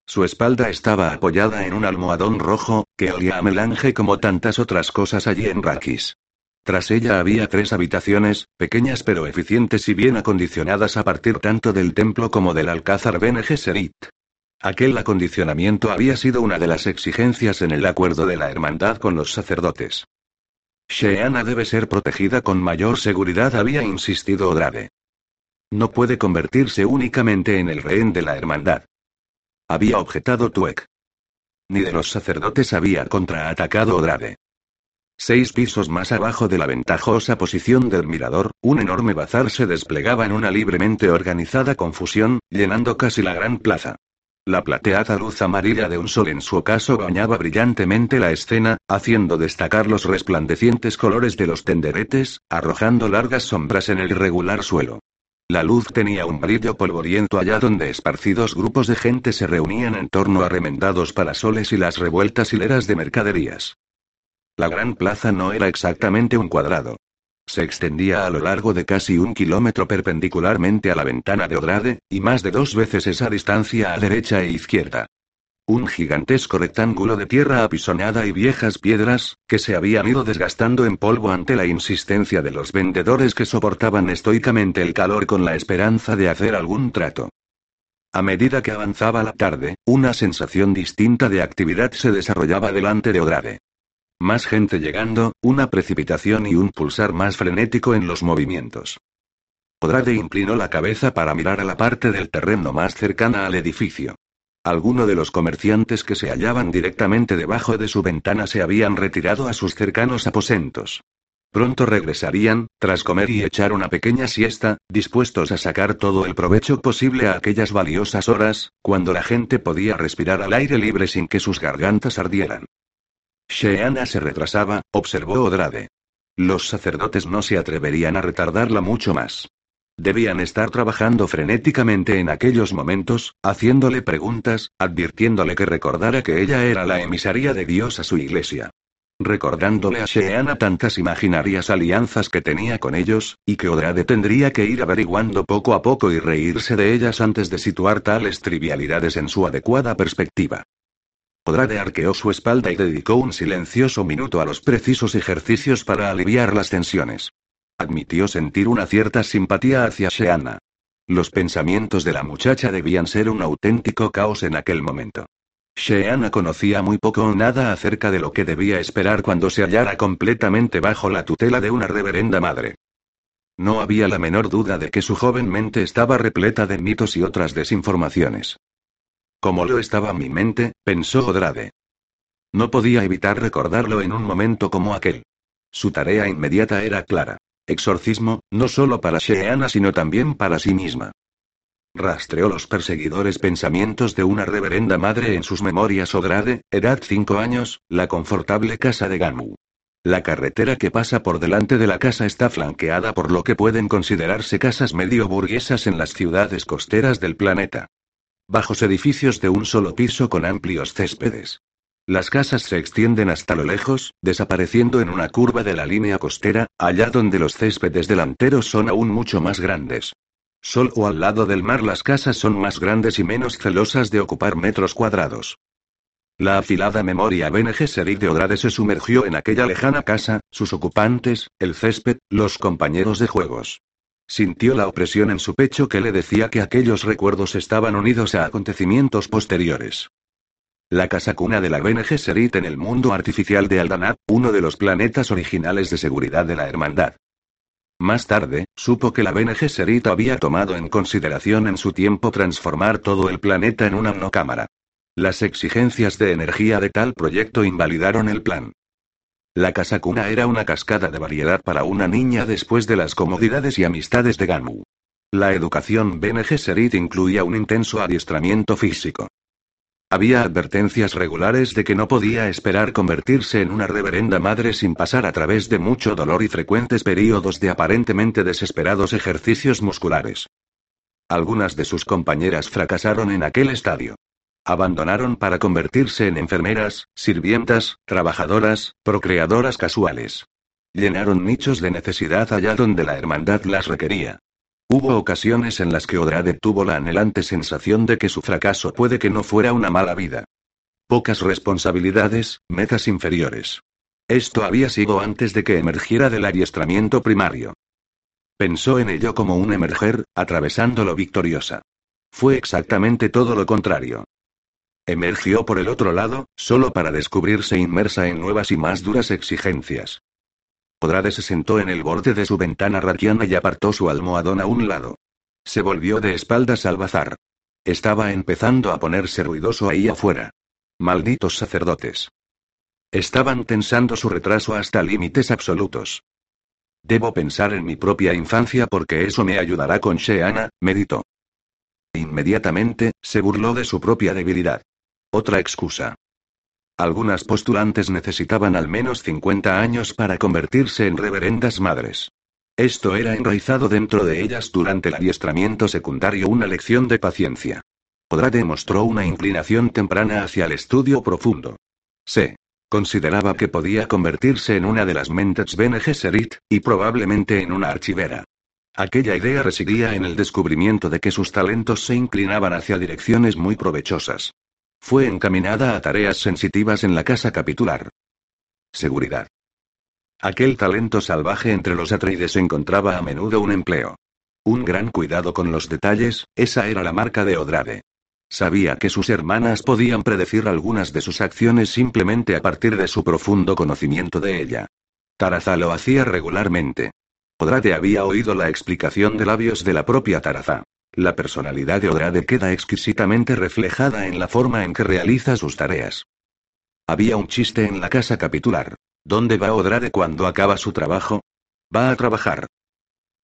Su espalda estaba apoyada en un almohadón rojo, que olía a melange como tantas otras cosas allí en Rakis. Tras ella había tres habitaciones, pequeñas pero eficientes y bien acondicionadas a partir tanto del templo como del alcázar Bene Gesserit. Aquel acondicionamiento había sido una de las exigencias en el acuerdo de la hermandad con los sacerdotes. Sheana debe ser protegida con mayor seguridad, había insistido Odrade. No puede convertirse únicamente en el rehén de la hermandad. Había objetado Tuek. Ni de los sacerdotes había contraatacado Odrade. Seis pisos más abajo de la ventajosa posición del mirador, un enorme bazar se desplegaba en una libremente organizada confusión, llenando casi la gran plaza. La plateada luz amarilla de un sol en su ocaso bañaba brillantemente la escena, haciendo destacar los resplandecientes colores de los tenderetes, arrojando largas sombras en el irregular suelo. La luz tenía un brillo polvoriento allá donde esparcidos grupos de gente se reunían en torno a remendados parasoles y las revueltas hileras de mercaderías. La gran plaza no era exactamente un cuadrado. Se extendía a lo largo de casi un kilómetro perpendicularmente a la ventana de Odrade, y más de dos veces esa distancia a derecha e izquierda. Un gigantesco rectángulo de tierra apisonada y viejas piedras, que se habían ido desgastando en polvo ante la insistencia de los vendedores que soportaban estoicamente el calor con la esperanza de hacer algún trato. A medida que avanzaba la tarde, una sensación distinta de actividad se desarrollaba delante de Odrade. Más gente llegando, una precipitación y un pulsar más frenético en los movimientos. Odrade inclinó la cabeza para mirar a la parte del terreno más cercana al edificio. Algunos de los comerciantes que se hallaban directamente debajo de su ventana se habían retirado a sus cercanos aposentos. Pronto regresarían, tras comer y echar una pequeña siesta, dispuestos a sacar todo el provecho posible a aquellas valiosas horas, cuando la gente podía respirar al aire libre sin que sus gargantas ardieran. Sheana se retrasaba, observó Odrade. Los sacerdotes no se atreverían a retardarla mucho más. Debían estar trabajando frenéticamente en aquellos momentos, haciéndole preguntas, advirtiéndole que recordara que ella era la emisaria de Dios a su iglesia. Recordándole a Sheana tantas imaginarias alianzas que tenía con ellos, y que Odrade tendría que ir averiguando poco a poco y reírse de ellas antes de situar tales trivialidades en su adecuada perspectiva. Odrade arqueó su espalda y dedicó un silencioso minuto a los precisos ejercicios para aliviar las tensiones. Admitió sentir una cierta simpatía hacia Sheana. Los pensamientos de la muchacha debían ser un auténtico caos en aquel momento. Sheana conocía muy poco o nada acerca de lo que debía esperar cuando se hallara completamente bajo la tutela de una reverenda madre. No había la menor duda de que su joven mente estaba repleta de mitos y otras desinformaciones. Como lo estaba mi mente, pensó Odrade. No podía evitar recordarlo en un momento como aquel. Su tarea inmediata era clara. Exorcismo, no solo para Sheana sino también para sí misma. Rastreó los perseguidores pensamientos de una reverenda madre en sus memorias Odrade, edad cinco años, la confortable casa de Gamu. La carretera que pasa por delante de la casa está flanqueada por lo que pueden considerarse casas medio burguesas en las ciudades costeras del planeta bajos edificios de un solo piso con amplios céspedes. Las casas se extienden hasta lo lejos, desapareciendo en una curva de la línea costera, allá donde los céspedes delanteros son aún mucho más grandes. Sol o al lado del mar las casas son más grandes y menos celosas de ocupar metros cuadrados. La afilada memoria Gesserit de Odrade se sumergió en aquella lejana casa, sus ocupantes, el césped, los compañeros de juegos. Sintió la opresión en su pecho que le decía que aquellos recuerdos estaban unidos a acontecimientos posteriores. La casa cuna de la Bene Gesserit en el mundo artificial de Aldanat, uno de los planetas originales de seguridad de la Hermandad. Más tarde, supo que la Bene Gesserit había tomado en consideración en su tiempo transformar todo el planeta en una monocámara. Las exigencias de energía de tal proyecto invalidaron el plan. La casa cuna era una cascada de variedad para una niña después de las comodidades y amistades de Gamu. La educación Bene Gesserit incluía un intenso adiestramiento físico. Había advertencias regulares de que no podía esperar convertirse en una reverenda madre sin pasar a través de mucho dolor y frecuentes períodos de aparentemente desesperados ejercicios musculares. Algunas de sus compañeras fracasaron en aquel estadio. Abandonaron para convertirse en enfermeras, sirvientas, trabajadoras, procreadoras casuales. Llenaron nichos de necesidad allá donde la hermandad las requería. Hubo ocasiones en las que Odrade tuvo la anhelante sensación de que su fracaso puede que no fuera una mala vida. Pocas responsabilidades, metas inferiores. Esto había sido antes de que emergiera del adiestramiento primario. Pensó en ello como un emerger, atravesándolo victoriosa. Fue exactamente todo lo contrario. Emergió por el otro lado, solo para descubrirse inmersa en nuevas y más duras exigencias. Odrade se sentó en el borde de su ventana ratiana y apartó su almohadón a un lado. Se volvió de espaldas al bazar. Estaba empezando a ponerse ruidoso ahí afuera. Malditos sacerdotes. Estaban tensando su retraso hasta límites absolutos. Debo pensar en mi propia infancia porque eso me ayudará con Sheana, meditó. Inmediatamente, se burló de su propia debilidad. Otra excusa. Algunas postulantes necesitaban al menos 50 años para convertirse en reverendas madres. Esto era enraizado dentro de ellas durante el adiestramiento secundario, una lección de paciencia. Podrá demostró una inclinación temprana hacia el estudio profundo. Se consideraba que podía convertirse en una de las mentes Bene Gesserit, y probablemente en una archivera. Aquella idea residía en el descubrimiento de que sus talentos se inclinaban hacia direcciones muy provechosas. Fue encaminada a tareas sensitivas en la casa capitular. Seguridad. Aquel talento salvaje entre los Atreides encontraba a menudo un empleo. Un gran cuidado con los detalles, esa era la marca de Odrade. Sabía que sus hermanas podían predecir algunas de sus acciones simplemente a partir de su profundo conocimiento de ella. Taraza lo hacía regularmente. Odrade había oído la explicación de labios de la propia Taraza. La personalidad de Odrade queda exquisitamente reflejada en la forma en que realiza sus tareas. Había un chiste en la casa capitular. ¿Dónde va Odrade cuando acaba su trabajo? Va a trabajar.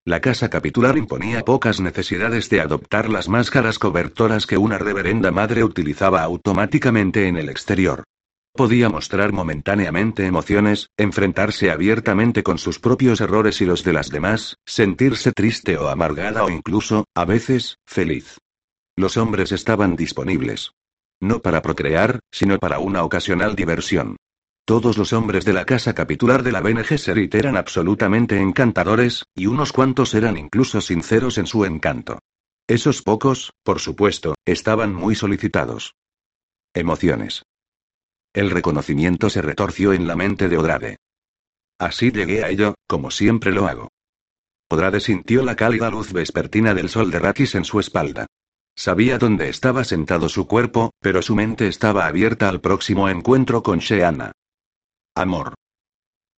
La casa capitular imponía pocas necesidades de adoptar las máscaras cobertoras que una reverenda madre utilizaba automáticamente en el exterior. Podía mostrar momentáneamente emociones, enfrentarse abiertamente con sus propios errores y los de las demás, sentirse triste o amargada o incluso, a veces, feliz. Los hombres estaban disponibles. No para procrear, sino para una ocasional diversión. Todos los hombres de la casa capitular de la Bene Gesserit eran absolutamente encantadores, y unos cuantos eran incluso sinceros en su encanto. Esos pocos, por supuesto, estaban muy solicitados. Emociones. El reconocimiento se retorció en la mente de Odrade. Así llegué a ello, como siempre lo hago. Odrade sintió la cálida luz vespertina del sol de Rakis en su espalda. Sabía dónde estaba sentado su cuerpo, pero su mente estaba abierta al próximo encuentro con Sheana. Amor.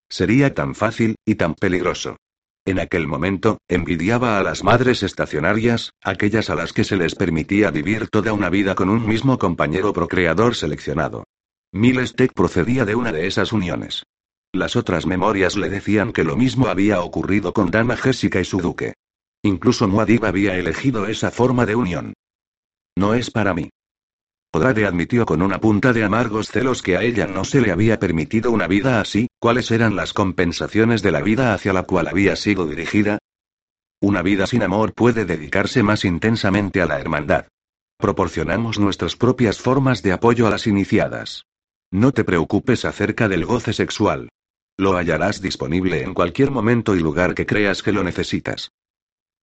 Sería tan fácil, y tan peligroso. En aquel momento, envidiaba a las madres estacionarias, aquellas a las que se les permitía vivir toda una vida con un mismo compañero procreador seleccionado. Miles Tech procedía de una de esas uniones. Las otras memorias le decían que lo mismo había ocurrido con Dama Jessica y su duque. Incluso Muad'Dib había elegido esa forma de unión. No es para mí. Odrade admitió con una punta de amargos celos que a ella no se le había permitido una vida así, ¿cuáles eran las compensaciones de la vida hacia la cual había sido dirigida? Una vida sin amor puede dedicarse más intensamente a la hermandad. Proporcionamos nuestras propias formas de apoyo a las iniciadas. No te preocupes acerca del goce sexual. Lo hallarás disponible en cualquier momento y lugar que creas que lo necesitas.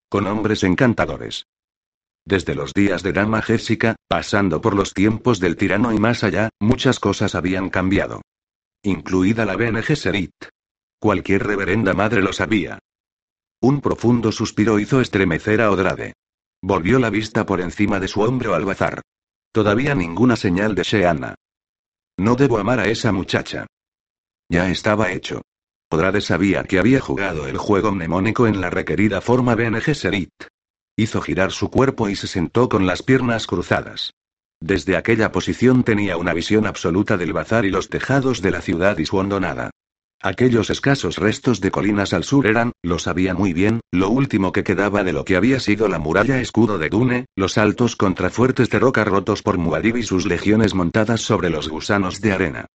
Con hombres encantadores. Desde los días de Dama Jessica, pasando por los tiempos del tirano y más allá, muchas cosas habían cambiado. Incluida la Bene Gesserit. Cualquier reverenda madre lo sabía. Un profundo suspiro hizo estremecer a Odrade. Volvió la vista por encima de su hombro al bazar. Todavía ninguna señal de Sheana. No debo amar a esa muchacha. Ya estaba hecho. Odrade sabía que había jugado el juego mnemónico en la requerida forma Bene Gesserit. Hizo girar su cuerpo y se sentó con las piernas cruzadas. Desde aquella posición tenía una visión absoluta del bazar y los tejados de la ciudad y su hondonada. Aquellos escasos restos de colinas al sur eran, lo sabía muy bien, lo último que quedaba de lo que había sido la muralla escudo de Dune, los altos contrafuertes de roca rotos por Muad'Dib y sus legiones montadas sobre los gusanos de arena.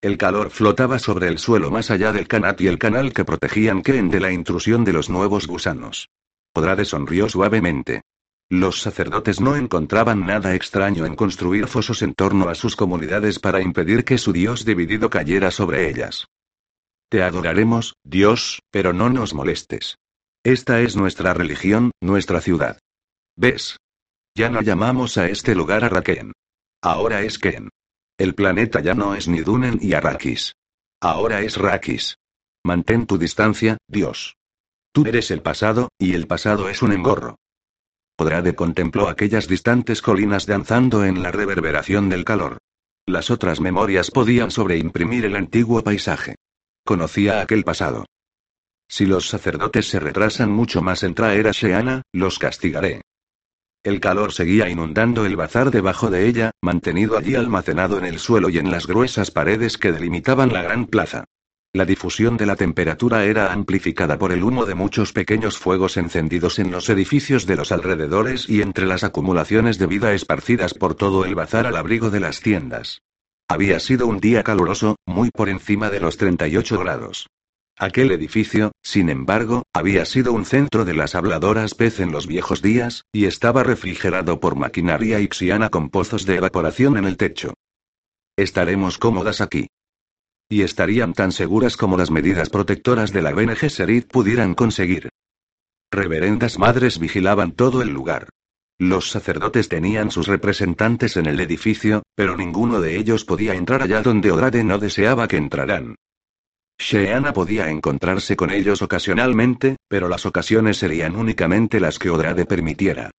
El calor flotaba sobre el suelo más allá del canat y el canal que protegían Ken de la intrusión de los nuevos gusanos. Odrade sonrió suavemente. Los sacerdotes no encontraban nada extraño en construir fosos en torno a sus comunidades para impedir que su dios dividido cayera sobre ellas. Te adoraremos, Dios, pero no nos molestes. Esta es nuestra religión, nuestra ciudad. ¿Ves? Ya no llamamos a este lugar Arrakeen. Ahora es Ken. El planeta ya no es ni Dunen y Arrakis. Ahora es Rakis. Mantén tu distancia, Dios. Tú eres el pasado, y el pasado es un engorro. Odrade contempló aquellas distantes colinas danzando en la reverberación del calor. Las otras memorias podían sobreimprimir el antiguo paisaje. Conocía aquel pasado. Si los sacerdotes se retrasan mucho más en traer a Sheana, los castigaré. El calor seguía inundando el bazar debajo de ella, mantenido allí almacenado en el suelo y en las gruesas paredes que delimitaban la gran plaza. La difusión de la temperatura era amplificada por el humo de muchos pequeños fuegos encendidos en los edificios de los alrededores y entre las acumulaciones de vida esparcidas por todo el bazar al abrigo de las tiendas. Había sido un día caluroso, muy por encima de los 38 grados. Aquel edificio, sin embargo, había sido un centro de las habladoras pez en los viejos días, y estaba refrigerado por maquinaria ixiana con pozos de evaporación en el techo. Estaremos cómodas aquí y estarían tan seguras como las medidas protectoras de la BNG Serid pudieran conseguir. Reverendas madres vigilaban todo el lugar. Los sacerdotes tenían sus representantes en el edificio, pero ninguno de ellos podía entrar allá donde Odrade no deseaba que entraran. Sheana podía encontrarse con ellos ocasionalmente, pero las ocasiones serían únicamente las que Odrade permitiera.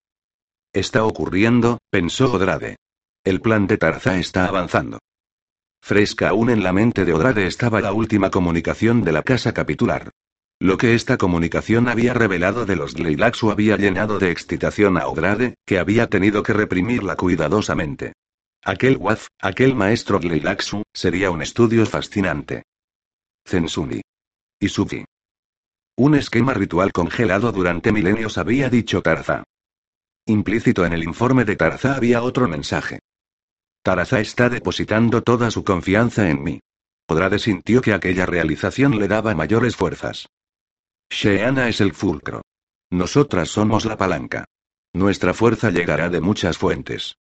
Está ocurriendo, pensó Odrade. El plan de Tarza está avanzando. Fresca aún en la mente de Odrade estaba la última comunicación de la casa capitular. Lo que esta comunicación había revelado de los Leilaxu había llenado de excitación a Odrade, que había tenido que reprimirla cuidadosamente. Aquel Waz, aquel maestro Leilaxu, sería un estudio fascinante. Zensuni. Y Sufi. Un esquema ritual congelado durante milenios había dicho Tarza. Implícito en el informe de Tarza había otro mensaje. Taraza está depositando toda su confianza en mí. Odrade sintió que aquella realización le daba mayores fuerzas. Sheana es el fulcro. Nosotras somos la palanca. Nuestra fuerza llegará de muchas fuentes.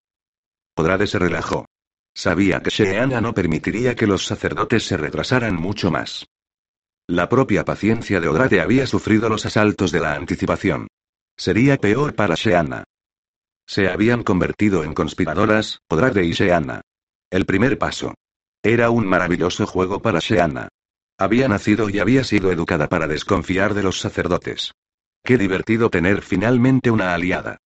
Odrade se relajó. Sabía que Sheana no permitiría que los sacerdotes se retrasaran mucho más. La propia paciencia de Odrade había sufrido los asaltos de la anticipación. Sería peor para Sheana. Se habían convertido en conspiradoras, Odrade y Sheana. El primer paso. Era un maravilloso juego para Sheana. Había nacido y había sido educada para desconfiar de los sacerdotes. Qué divertido tener finalmente una aliada.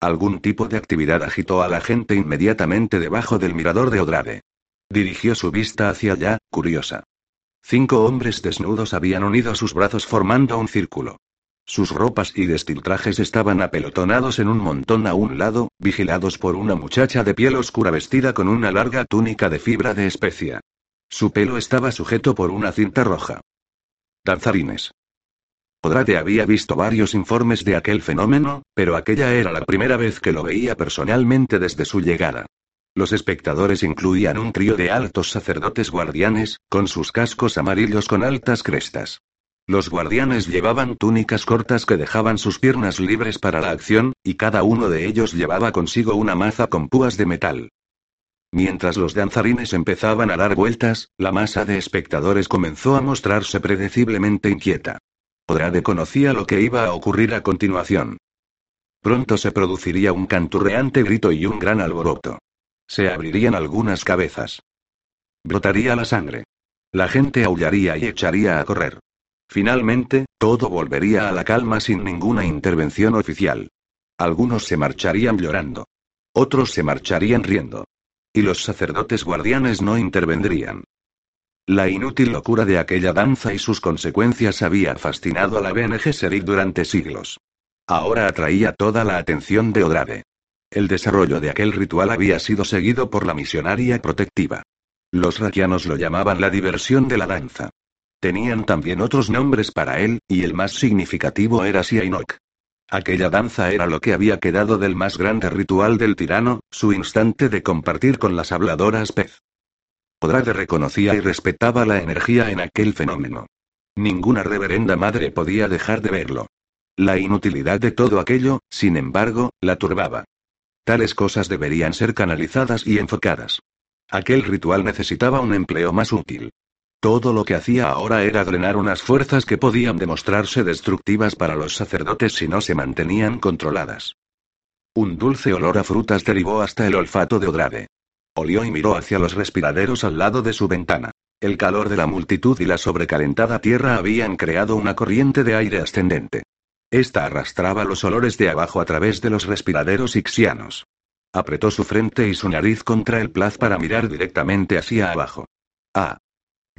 Algún tipo de actividad agitó a la gente inmediatamente debajo del mirador de Odrade. Dirigió su vista hacia allá, curiosa. Cinco hombres desnudos habían unido sus brazos formando un círculo. Sus ropas y destiltrajes estaban apelotonados en un montón a un lado, vigilados por una muchacha de piel oscura vestida con una larga túnica de fibra de especia. Su pelo estaba sujeto por una cinta roja. Danzarines. Odrade había visto varios informes de aquel fenómeno, pero aquella era la primera vez que lo veía personalmente desde su llegada. Los espectadores incluían un trío de altos sacerdotes guardianes, con sus cascos amarillos con altas crestas. Los guardianes llevaban túnicas cortas que dejaban sus piernas libres para la acción, y cada uno de ellos llevaba consigo una maza con púas de metal. Mientras los danzarines empezaban a dar vueltas, la masa de espectadores comenzó a mostrarse predeciblemente inquieta. Odrade conocía lo que iba a ocurrir a continuación. Pronto se produciría un canturreante grito y un gran alboroto. Se abrirían algunas cabezas. Brotaría la sangre. La gente aullaría y echaría a correr. Finalmente, todo volvería a la calma sin ninguna intervención oficial. Algunos se marcharían llorando. Otros se marcharían riendo. Y los sacerdotes guardianes no intervendrían. La inútil locura de aquella danza y sus consecuencias había fascinado a la BNG Serik durante siglos. Ahora atraía toda la atención de Odrade. El desarrollo de aquel ritual había sido seguido por la misionaria protectiva. Los raquianos lo llamaban la diversión de la danza. Tenían también otros nombres para él, y el más significativo era Siainok. Aquella danza era lo que había quedado del más grande ritual del tirano, su instante de compartir con las habladoras pez. Odrade reconocía y respetaba la energía en aquel fenómeno. Ninguna reverenda madre podía dejar de verlo. La inutilidad de todo aquello, sin embargo, la turbaba. Tales cosas deberían ser canalizadas y enfocadas. Aquel ritual necesitaba un empleo más útil. Todo lo que hacía ahora era drenar unas fuerzas que podían demostrarse destructivas para los sacerdotes si no se mantenían controladas. Un dulce olor a frutas derivó hasta el olfato de Odrade. Olió y miró hacia los respiraderos al lado de su ventana. El calor de la multitud y la sobrecalentada tierra habían creado una corriente de aire ascendente. Esta arrastraba los olores de abajo a través de los respiraderos ixianos. Apretó su frente y su nariz contra el plaz para mirar directamente hacia abajo. Ah.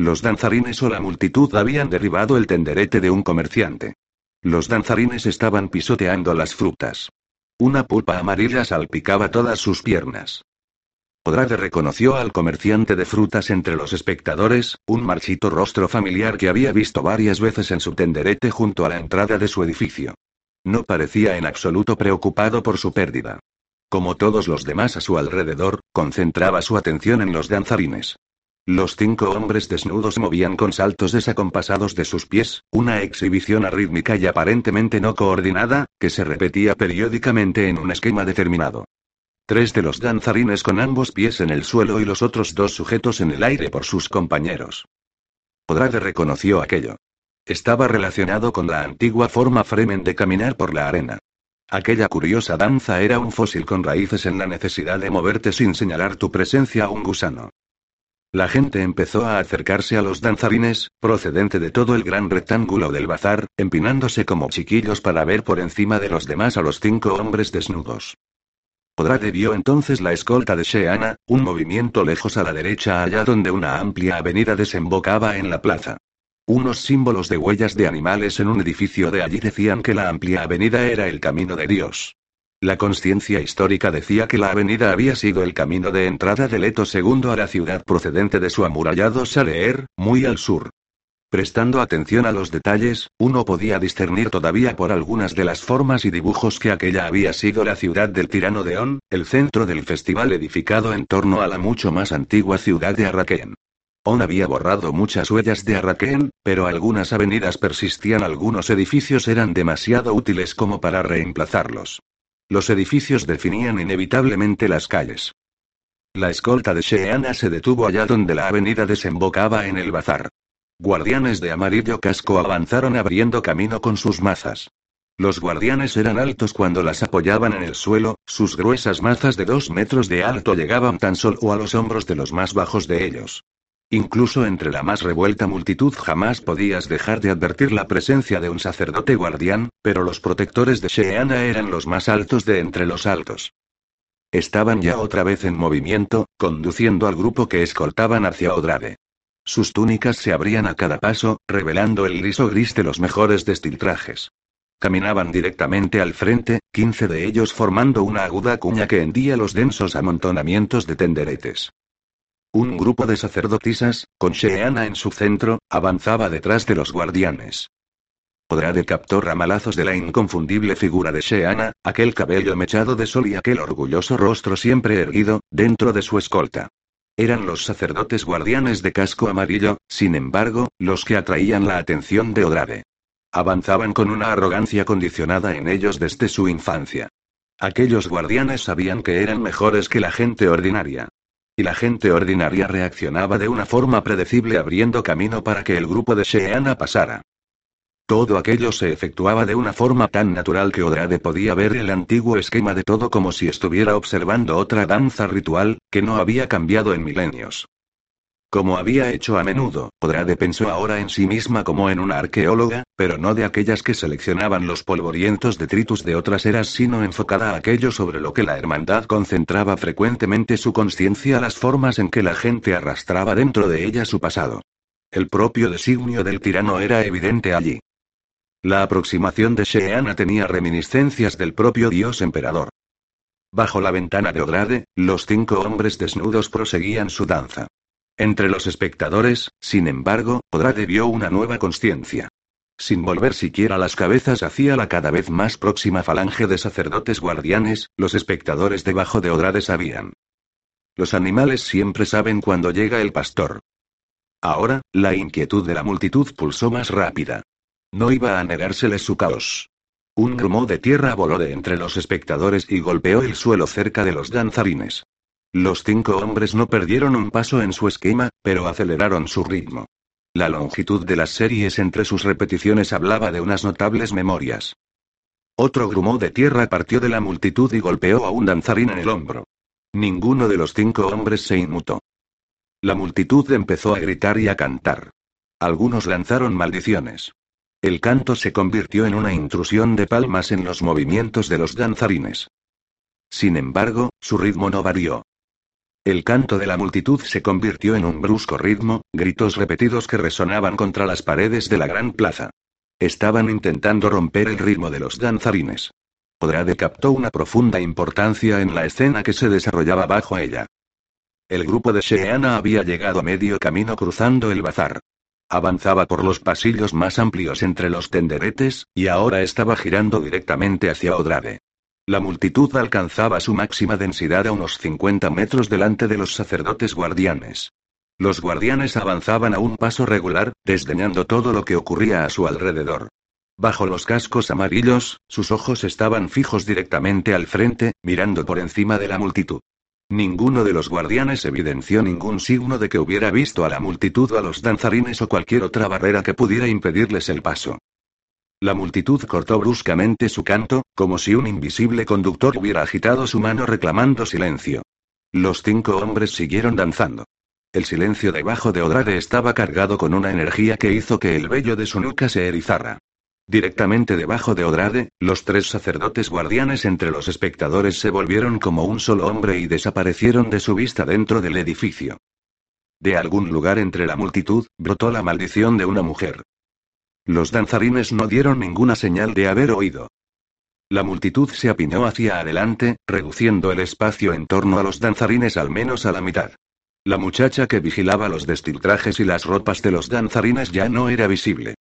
Los danzarines o la multitud habían derribado el tenderete de un comerciante. Los danzarines estaban pisoteando las frutas. Una pulpa amarilla salpicaba todas sus piernas. Odrade reconoció al comerciante de frutas entre los espectadores, un marchito rostro familiar que había visto varias veces en su tenderete junto a la entrada de su edificio. No parecía en absoluto preocupado por su pérdida. Como todos los demás a su alrededor, concentraba su atención en los danzarines. Los cinco hombres desnudos movían con saltos desacompasados de sus pies, una exhibición arrítmica y aparentemente no coordinada, que se repetía periódicamente en un esquema determinado. Tres de los danzarines con ambos pies en el suelo y los otros dos sujetos en el aire por sus compañeros. Odrade reconoció aquello. Estaba relacionado con la antigua forma Fremen de caminar por la arena. Aquella curiosa danza era un fósil con raíces en la necesidad de moverte sin señalar tu presencia a un gusano. La gente empezó a acercarse a los danzarines, procedente de todo el gran rectángulo del bazar, empinándose como chiquillos para ver por encima de los demás a los cinco hombres desnudos. Odrade vio entonces la escolta de Sheana, un movimiento lejos a la derecha allá donde una amplia avenida desembocaba en la plaza. Unos símbolos de huellas de animales en un edificio de allí decían que la amplia avenida era el camino de Dios. La conciencia histórica decía que la avenida había sido el camino de entrada de Leto II a la ciudad procedente de su amurallado Saleer, muy al sur. Prestando atención a los detalles, uno podía discernir todavía por algunas de las formas y dibujos que aquella había sido la ciudad del tirano de On, el centro del festival edificado en torno a la mucho más antigua ciudad de Arrakeen. On había borrado muchas huellas de Arrakeen, pero algunas avenidas persistían, algunos edificios eran demasiado útiles como para reemplazarlos. Los edificios definían inevitablemente las calles. La escolta de Sheana se detuvo allá donde la avenida desembocaba en el bazar. Guardianes de amarillo casco avanzaron abriendo camino con sus mazas. Los guardianes eran altos cuando las apoyaban en el suelo, sus gruesas mazas de dos metros de alto llegaban tan solo a los hombros de los más bajos de ellos. Incluso entre la más revuelta multitud jamás podías dejar de advertir la presencia de un sacerdote guardián, pero los protectores de Sheana eran los más altos de entre los altos. Estaban ya otra vez en movimiento, conduciendo al grupo que escoltaban hacia Odrade. Sus túnicas se abrían a cada paso, revelando el liso gris de los mejores destiltrajes. Caminaban directamente al frente, quince de ellos formando una aguda cuña que hendía los densos amontonamientos de tenderetes. Un grupo de sacerdotisas, con Sheana en su centro, avanzaba detrás de los guardianes. Odrade captó ramalazos de la inconfundible figura de Sheana, aquel cabello mechado de sol y aquel orgulloso rostro siempre erguido, dentro de su escolta. Eran los sacerdotes guardianes de casco amarillo, sin embargo, los que atraían la atención de Odrade. Avanzaban con una arrogancia condicionada en ellos desde su infancia. Aquellos guardianes sabían que eran mejores que la gente ordinaria. Y la gente ordinaria reaccionaba de una forma predecible abriendo camino para que el grupo de Sheana pasara. Todo aquello se efectuaba de una forma tan natural que Odrade podía ver el antiguo esquema de todo como si estuviera observando otra danza ritual, que no había cambiado en milenios. Como había hecho a menudo, Odrade pensó ahora en sí misma como en una arqueóloga, pero no de aquellas que seleccionaban los polvorientos detritus de otras eras, sino enfocada a aquello sobre lo que la hermandad concentraba frecuentemente su conciencia las formas en que la gente arrastraba dentro de ella su pasado. El propio designio del tirano era evidente allí. La aproximación de Sheana tenía reminiscencias del propio dios emperador. Bajo la ventana de Odrade, los cinco hombres desnudos proseguían su danza. Entre los espectadores, sin embargo, Odrade vio una nueva conciencia. Sin volver siquiera las cabezas hacia la cada vez más próxima falange de sacerdotes guardianes, los espectadores debajo de Odrade sabían. Los animales siempre saben cuando llega el pastor. Ahora, la inquietud de la multitud pulsó más rápida. No iba a negárseles su caos. Un grumo de tierra voló de entre los espectadores y golpeó el suelo cerca de los danzarines. Los cinco hombres no perdieron un paso en su esquema, pero aceleraron su ritmo. La longitud de las series entre sus repeticiones hablaba de unas notables memorias. Otro grumo de tierra partió de la multitud y golpeó a un danzarín en el hombro. Ninguno de los cinco hombres se inmutó. La multitud empezó a gritar y a cantar. Algunos lanzaron maldiciones. El canto se convirtió en una intrusión de palmas en los movimientos de los danzarines. Sin embargo, su ritmo no varió. El canto de la multitud se convirtió en un brusco ritmo, gritos repetidos que resonaban contra las paredes de la gran plaza. Estaban intentando romper el ritmo de los danzarines. Odrade captó una profunda importancia en la escena que se desarrollaba bajo ella. El grupo de Sheana había llegado a medio camino cruzando el bazar. Avanzaba por los pasillos más amplios entre los tenderetes, y ahora estaba girando directamente hacia Odrade. La multitud alcanzaba su máxima densidad a unos 50 metros delante de los sacerdotes guardianes. Los guardianes avanzaban a un paso regular, desdeñando todo lo que ocurría a su alrededor. Bajo los cascos amarillos, sus ojos estaban fijos directamente al frente, mirando por encima de la multitud. Ninguno de los guardianes evidenció ningún signo de que hubiera visto a la multitud o a los danzarines o cualquier otra barrera que pudiera impedirles el paso. La multitud cortó bruscamente su canto, como si un invisible conductor hubiera agitado su mano reclamando silencio. Los cinco hombres siguieron danzando. El silencio debajo de Odrade estaba cargado con una energía que hizo que el vello de su nuca se erizara. Directamente debajo de Odrade, los tres sacerdotes guardianes entre los espectadores se volvieron como un solo hombre y desaparecieron de su vista dentro del edificio. De algún lugar entre la multitud, brotó la maldición de una mujer. Los danzarines no dieron ninguna señal de haber oído. La multitud se apiñó hacia adelante, reduciendo el espacio en torno a los danzarines al menos a la mitad. La muchacha que vigilaba los destiltrajes y las ropas de los danzarines ya no era visible.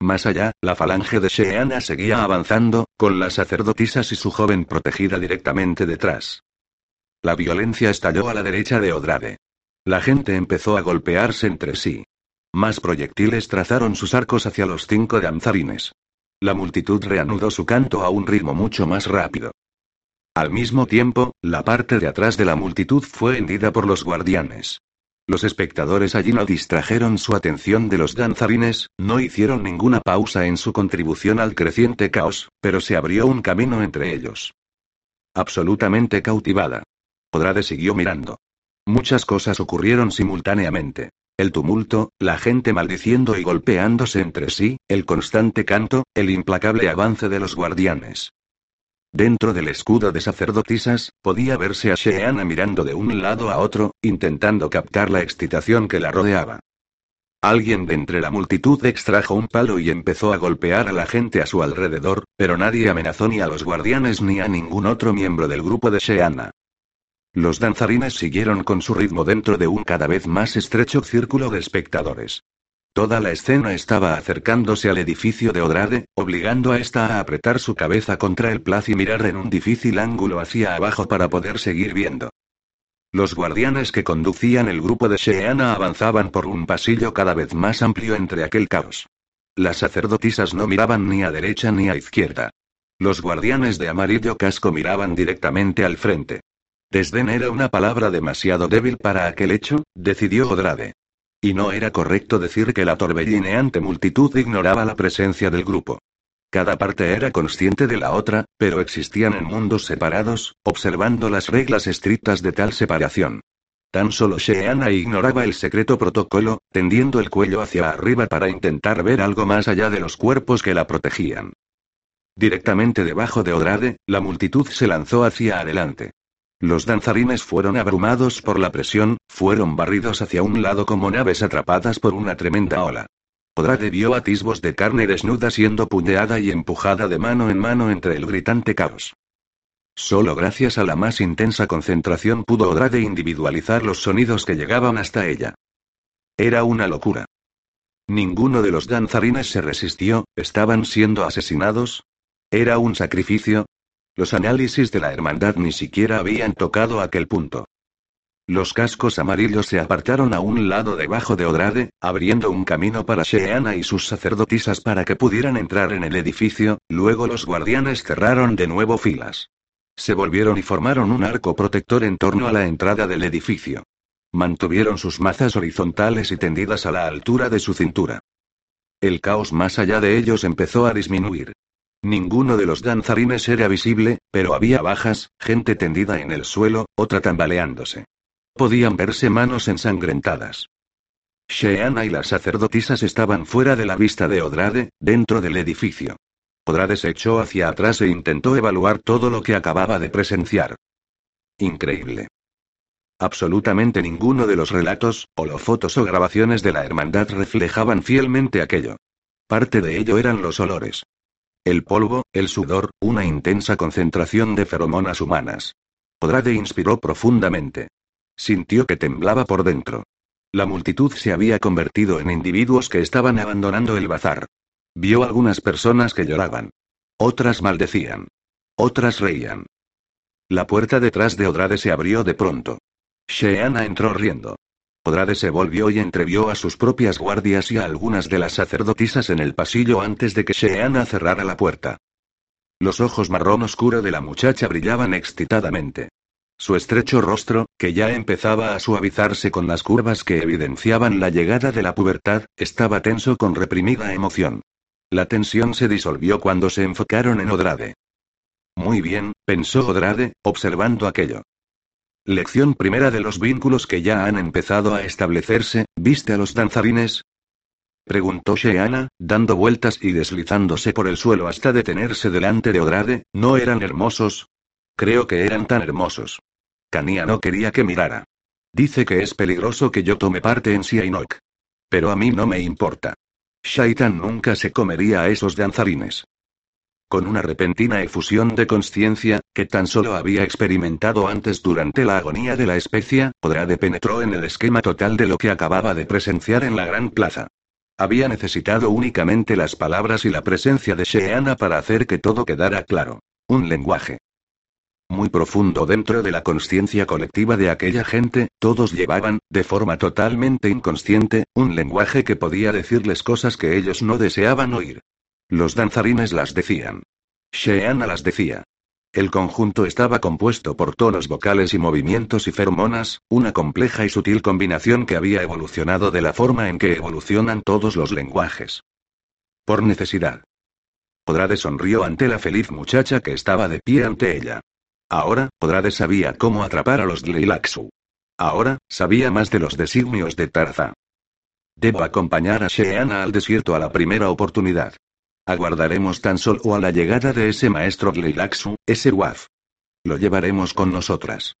Más allá, la falange de Sheana seguía avanzando, con las sacerdotisas y su joven protegida directamente detrás. La violencia estalló a la derecha de Odrade. La gente empezó a golpearse entre sí. Más proyectiles trazaron sus arcos hacia los cinco danzarines. La multitud reanudó su canto a un ritmo mucho más rápido. Al mismo tiempo, la parte de atrás de la multitud fue hendida por los guardianes. Los espectadores allí no distrajeron su atención de los danzarines, no hicieron ninguna pausa en su contribución al creciente caos, pero se abrió un camino entre ellos. Absolutamente cautivada. Odrade siguió mirando. Muchas cosas ocurrieron simultáneamente. El tumulto, la gente maldiciendo y golpeándose entre sí, el constante canto, el implacable avance de los guardianes. Dentro del escudo de sacerdotisas, podía verse a Sheana mirando de un lado a otro, intentando captar la excitación que la rodeaba. Alguien de entre la multitud extrajo un palo y empezó a golpear a la gente a su alrededor, pero nadie amenazó ni a los guardianes ni a ningún otro miembro del grupo de Sheana. Los danzarines siguieron con su ritmo dentro de un cada vez más estrecho círculo de espectadores. Toda la escena estaba acercándose al edificio de Odrade, obligando a esta a apretar su cabeza contra el plaz y mirar en un difícil ángulo hacia abajo para poder seguir viendo. Los guardianes que conducían el grupo de Sheana avanzaban por un pasillo cada vez más amplio entre aquel caos. Las sacerdotisas no miraban ni a derecha ni a izquierda. Los guardianes de amarillo casco miraban directamente al frente. Desdén era una palabra demasiado débil para aquel hecho, decidió Odrade. Y no era correcto decir que la torbellineante multitud ignoraba la presencia del grupo. Cada parte era consciente de la otra, pero existían en mundos separados, observando las reglas estrictas de tal separación. Tan solo Sheana ignoraba el secreto protocolo, tendiendo el cuello hacia arriba para intentar ver algo más allá de los cuerpos que la protegían. Directamente debajo de Odrade, la multitud se lanzó hacia adelante. Los danzarines fueron abrumados por la presión, fueron barridos hacia un lado como naves atrapadas por una tremenda ola. Odrade vio atisbos de carne desnuda siendo puñeada y empujada de mano en mano entre el gritante caos. Solo gracias a la más intensa concentración pudo Odrade individualizar los sonidos que llegaban hasta ella. Era una locura. Ninguno de los danzarines se resistió, estaban siendo asesinados. Era un sacrificio, los análisis de la hermandad ni siquiera habían tocado aquel punto. Los cascos amarillos se apartaron a un lado debajo de Odrade, abriendo un camino para Sheana y sus sacerdotisas para que pudieran entrar en el edificio, luego los guardianes cerraron de nuevo filas. Se volvieron y formaron un arco protector en torno a la entrada del edificio. Mantuvieron sus mazas horizontales y tendidas a la altura de su cintura. El caos más allá de ellos empezó a disminuir. Ninguno de los danzarines era visible, pero había bajas, gente tendida en el suelo, otra tambaleándose. Podían verse manos ensangrentadas. Sheana y las sacerdotisas estaban fuera de la vista de Odrade, dentro del edificio. Odrade se echó hacia atrás e intentó evaluar todo lo que acababa de presenciar. Increíble. Absolutamente ninguno de los relatos, holofotos o grabaciones de la hermandad reflejaban fielmente aquello. Parte de ello eran los olores. El polvo, el sudor, una intensa concentración de feromonas humanas. Odrade inspiró profundamente. Sintió que temblaba por dentro. La multitud se había convertido en individuos que estaban abandonando el bazar. Vio algunas personas que lloraban. Otras maldecían. Otras reían. La puerta detrás de Odrade se abrió de pronto. Sheana entró riendo. Odrade se volvió y entrevió a sus propias guardias y a algunas de las sacerdotisas en el pasillo antes de que Sheana cerrara la puerta. Los ojos marrón oscuro de la muchacha brillaban excitadamente. Su estrecho rostro, que ya empezaba a suavizarse con las curvas que evidenciaban la llegada de la pubertad, estaba tenso con reprimida emoción. La tensión se disolvió cuando se enfocaron en Odrade. Muy bien, pensó Odrade, observando aquello. Lección primera de los vínculos que ya han empezado a establecerse, ¿viste a los danzarines? Preguntó Sheana, dando vueltas y deslizándose por el suelo hasta detenerse delante de Odrade, ¿no eran hermosos? Creo que eran tan hermosos. Kania no quería que mirara. Dice que es peligroso que yo tome parte en Siainok. Pero a mí no me importa. Shaitan nunca se comería a esos danzarines. Con una repentina efusión de conciencia, que tan solo había experimentado antes durante la agonía de la especia, Odrade penetró en el esquema total de lo que acababa de presenciar en la gran plaza. Había necesitado únicamente las palabras y la presencia de Sheana para hacer que todo quedara claro. Un lenguaje. Muy profundo dentro de la conciencia colectiva de aquella gente, todos llevaban, de forma totalmente inconsciente, un lenguaje que podía decirles cosas que ellos no deseaban oír. Los danzarines las decían. Sheana las decía. El conjunto estaba compuesto por tonos vocales y movimientos y feromonas, una compleja y sutil combinación que había evolucionado de la forma en que evolucionan todos los lenguajes. Por necesidad. Odrade sonrió ante la feliz muchacha que estaba de pie ante ella. Ahora, Odrade sabía cómo atrapar a los Lilaxu. Ahora, sabía más de los designios de Tarza. Debo acompañar a Sheana al desierto a la primera oportunidad. Aguardaremos tan solo a la llegada de ese maestro Lilaxu, ese Waf. Lo llevaremos con nosotras.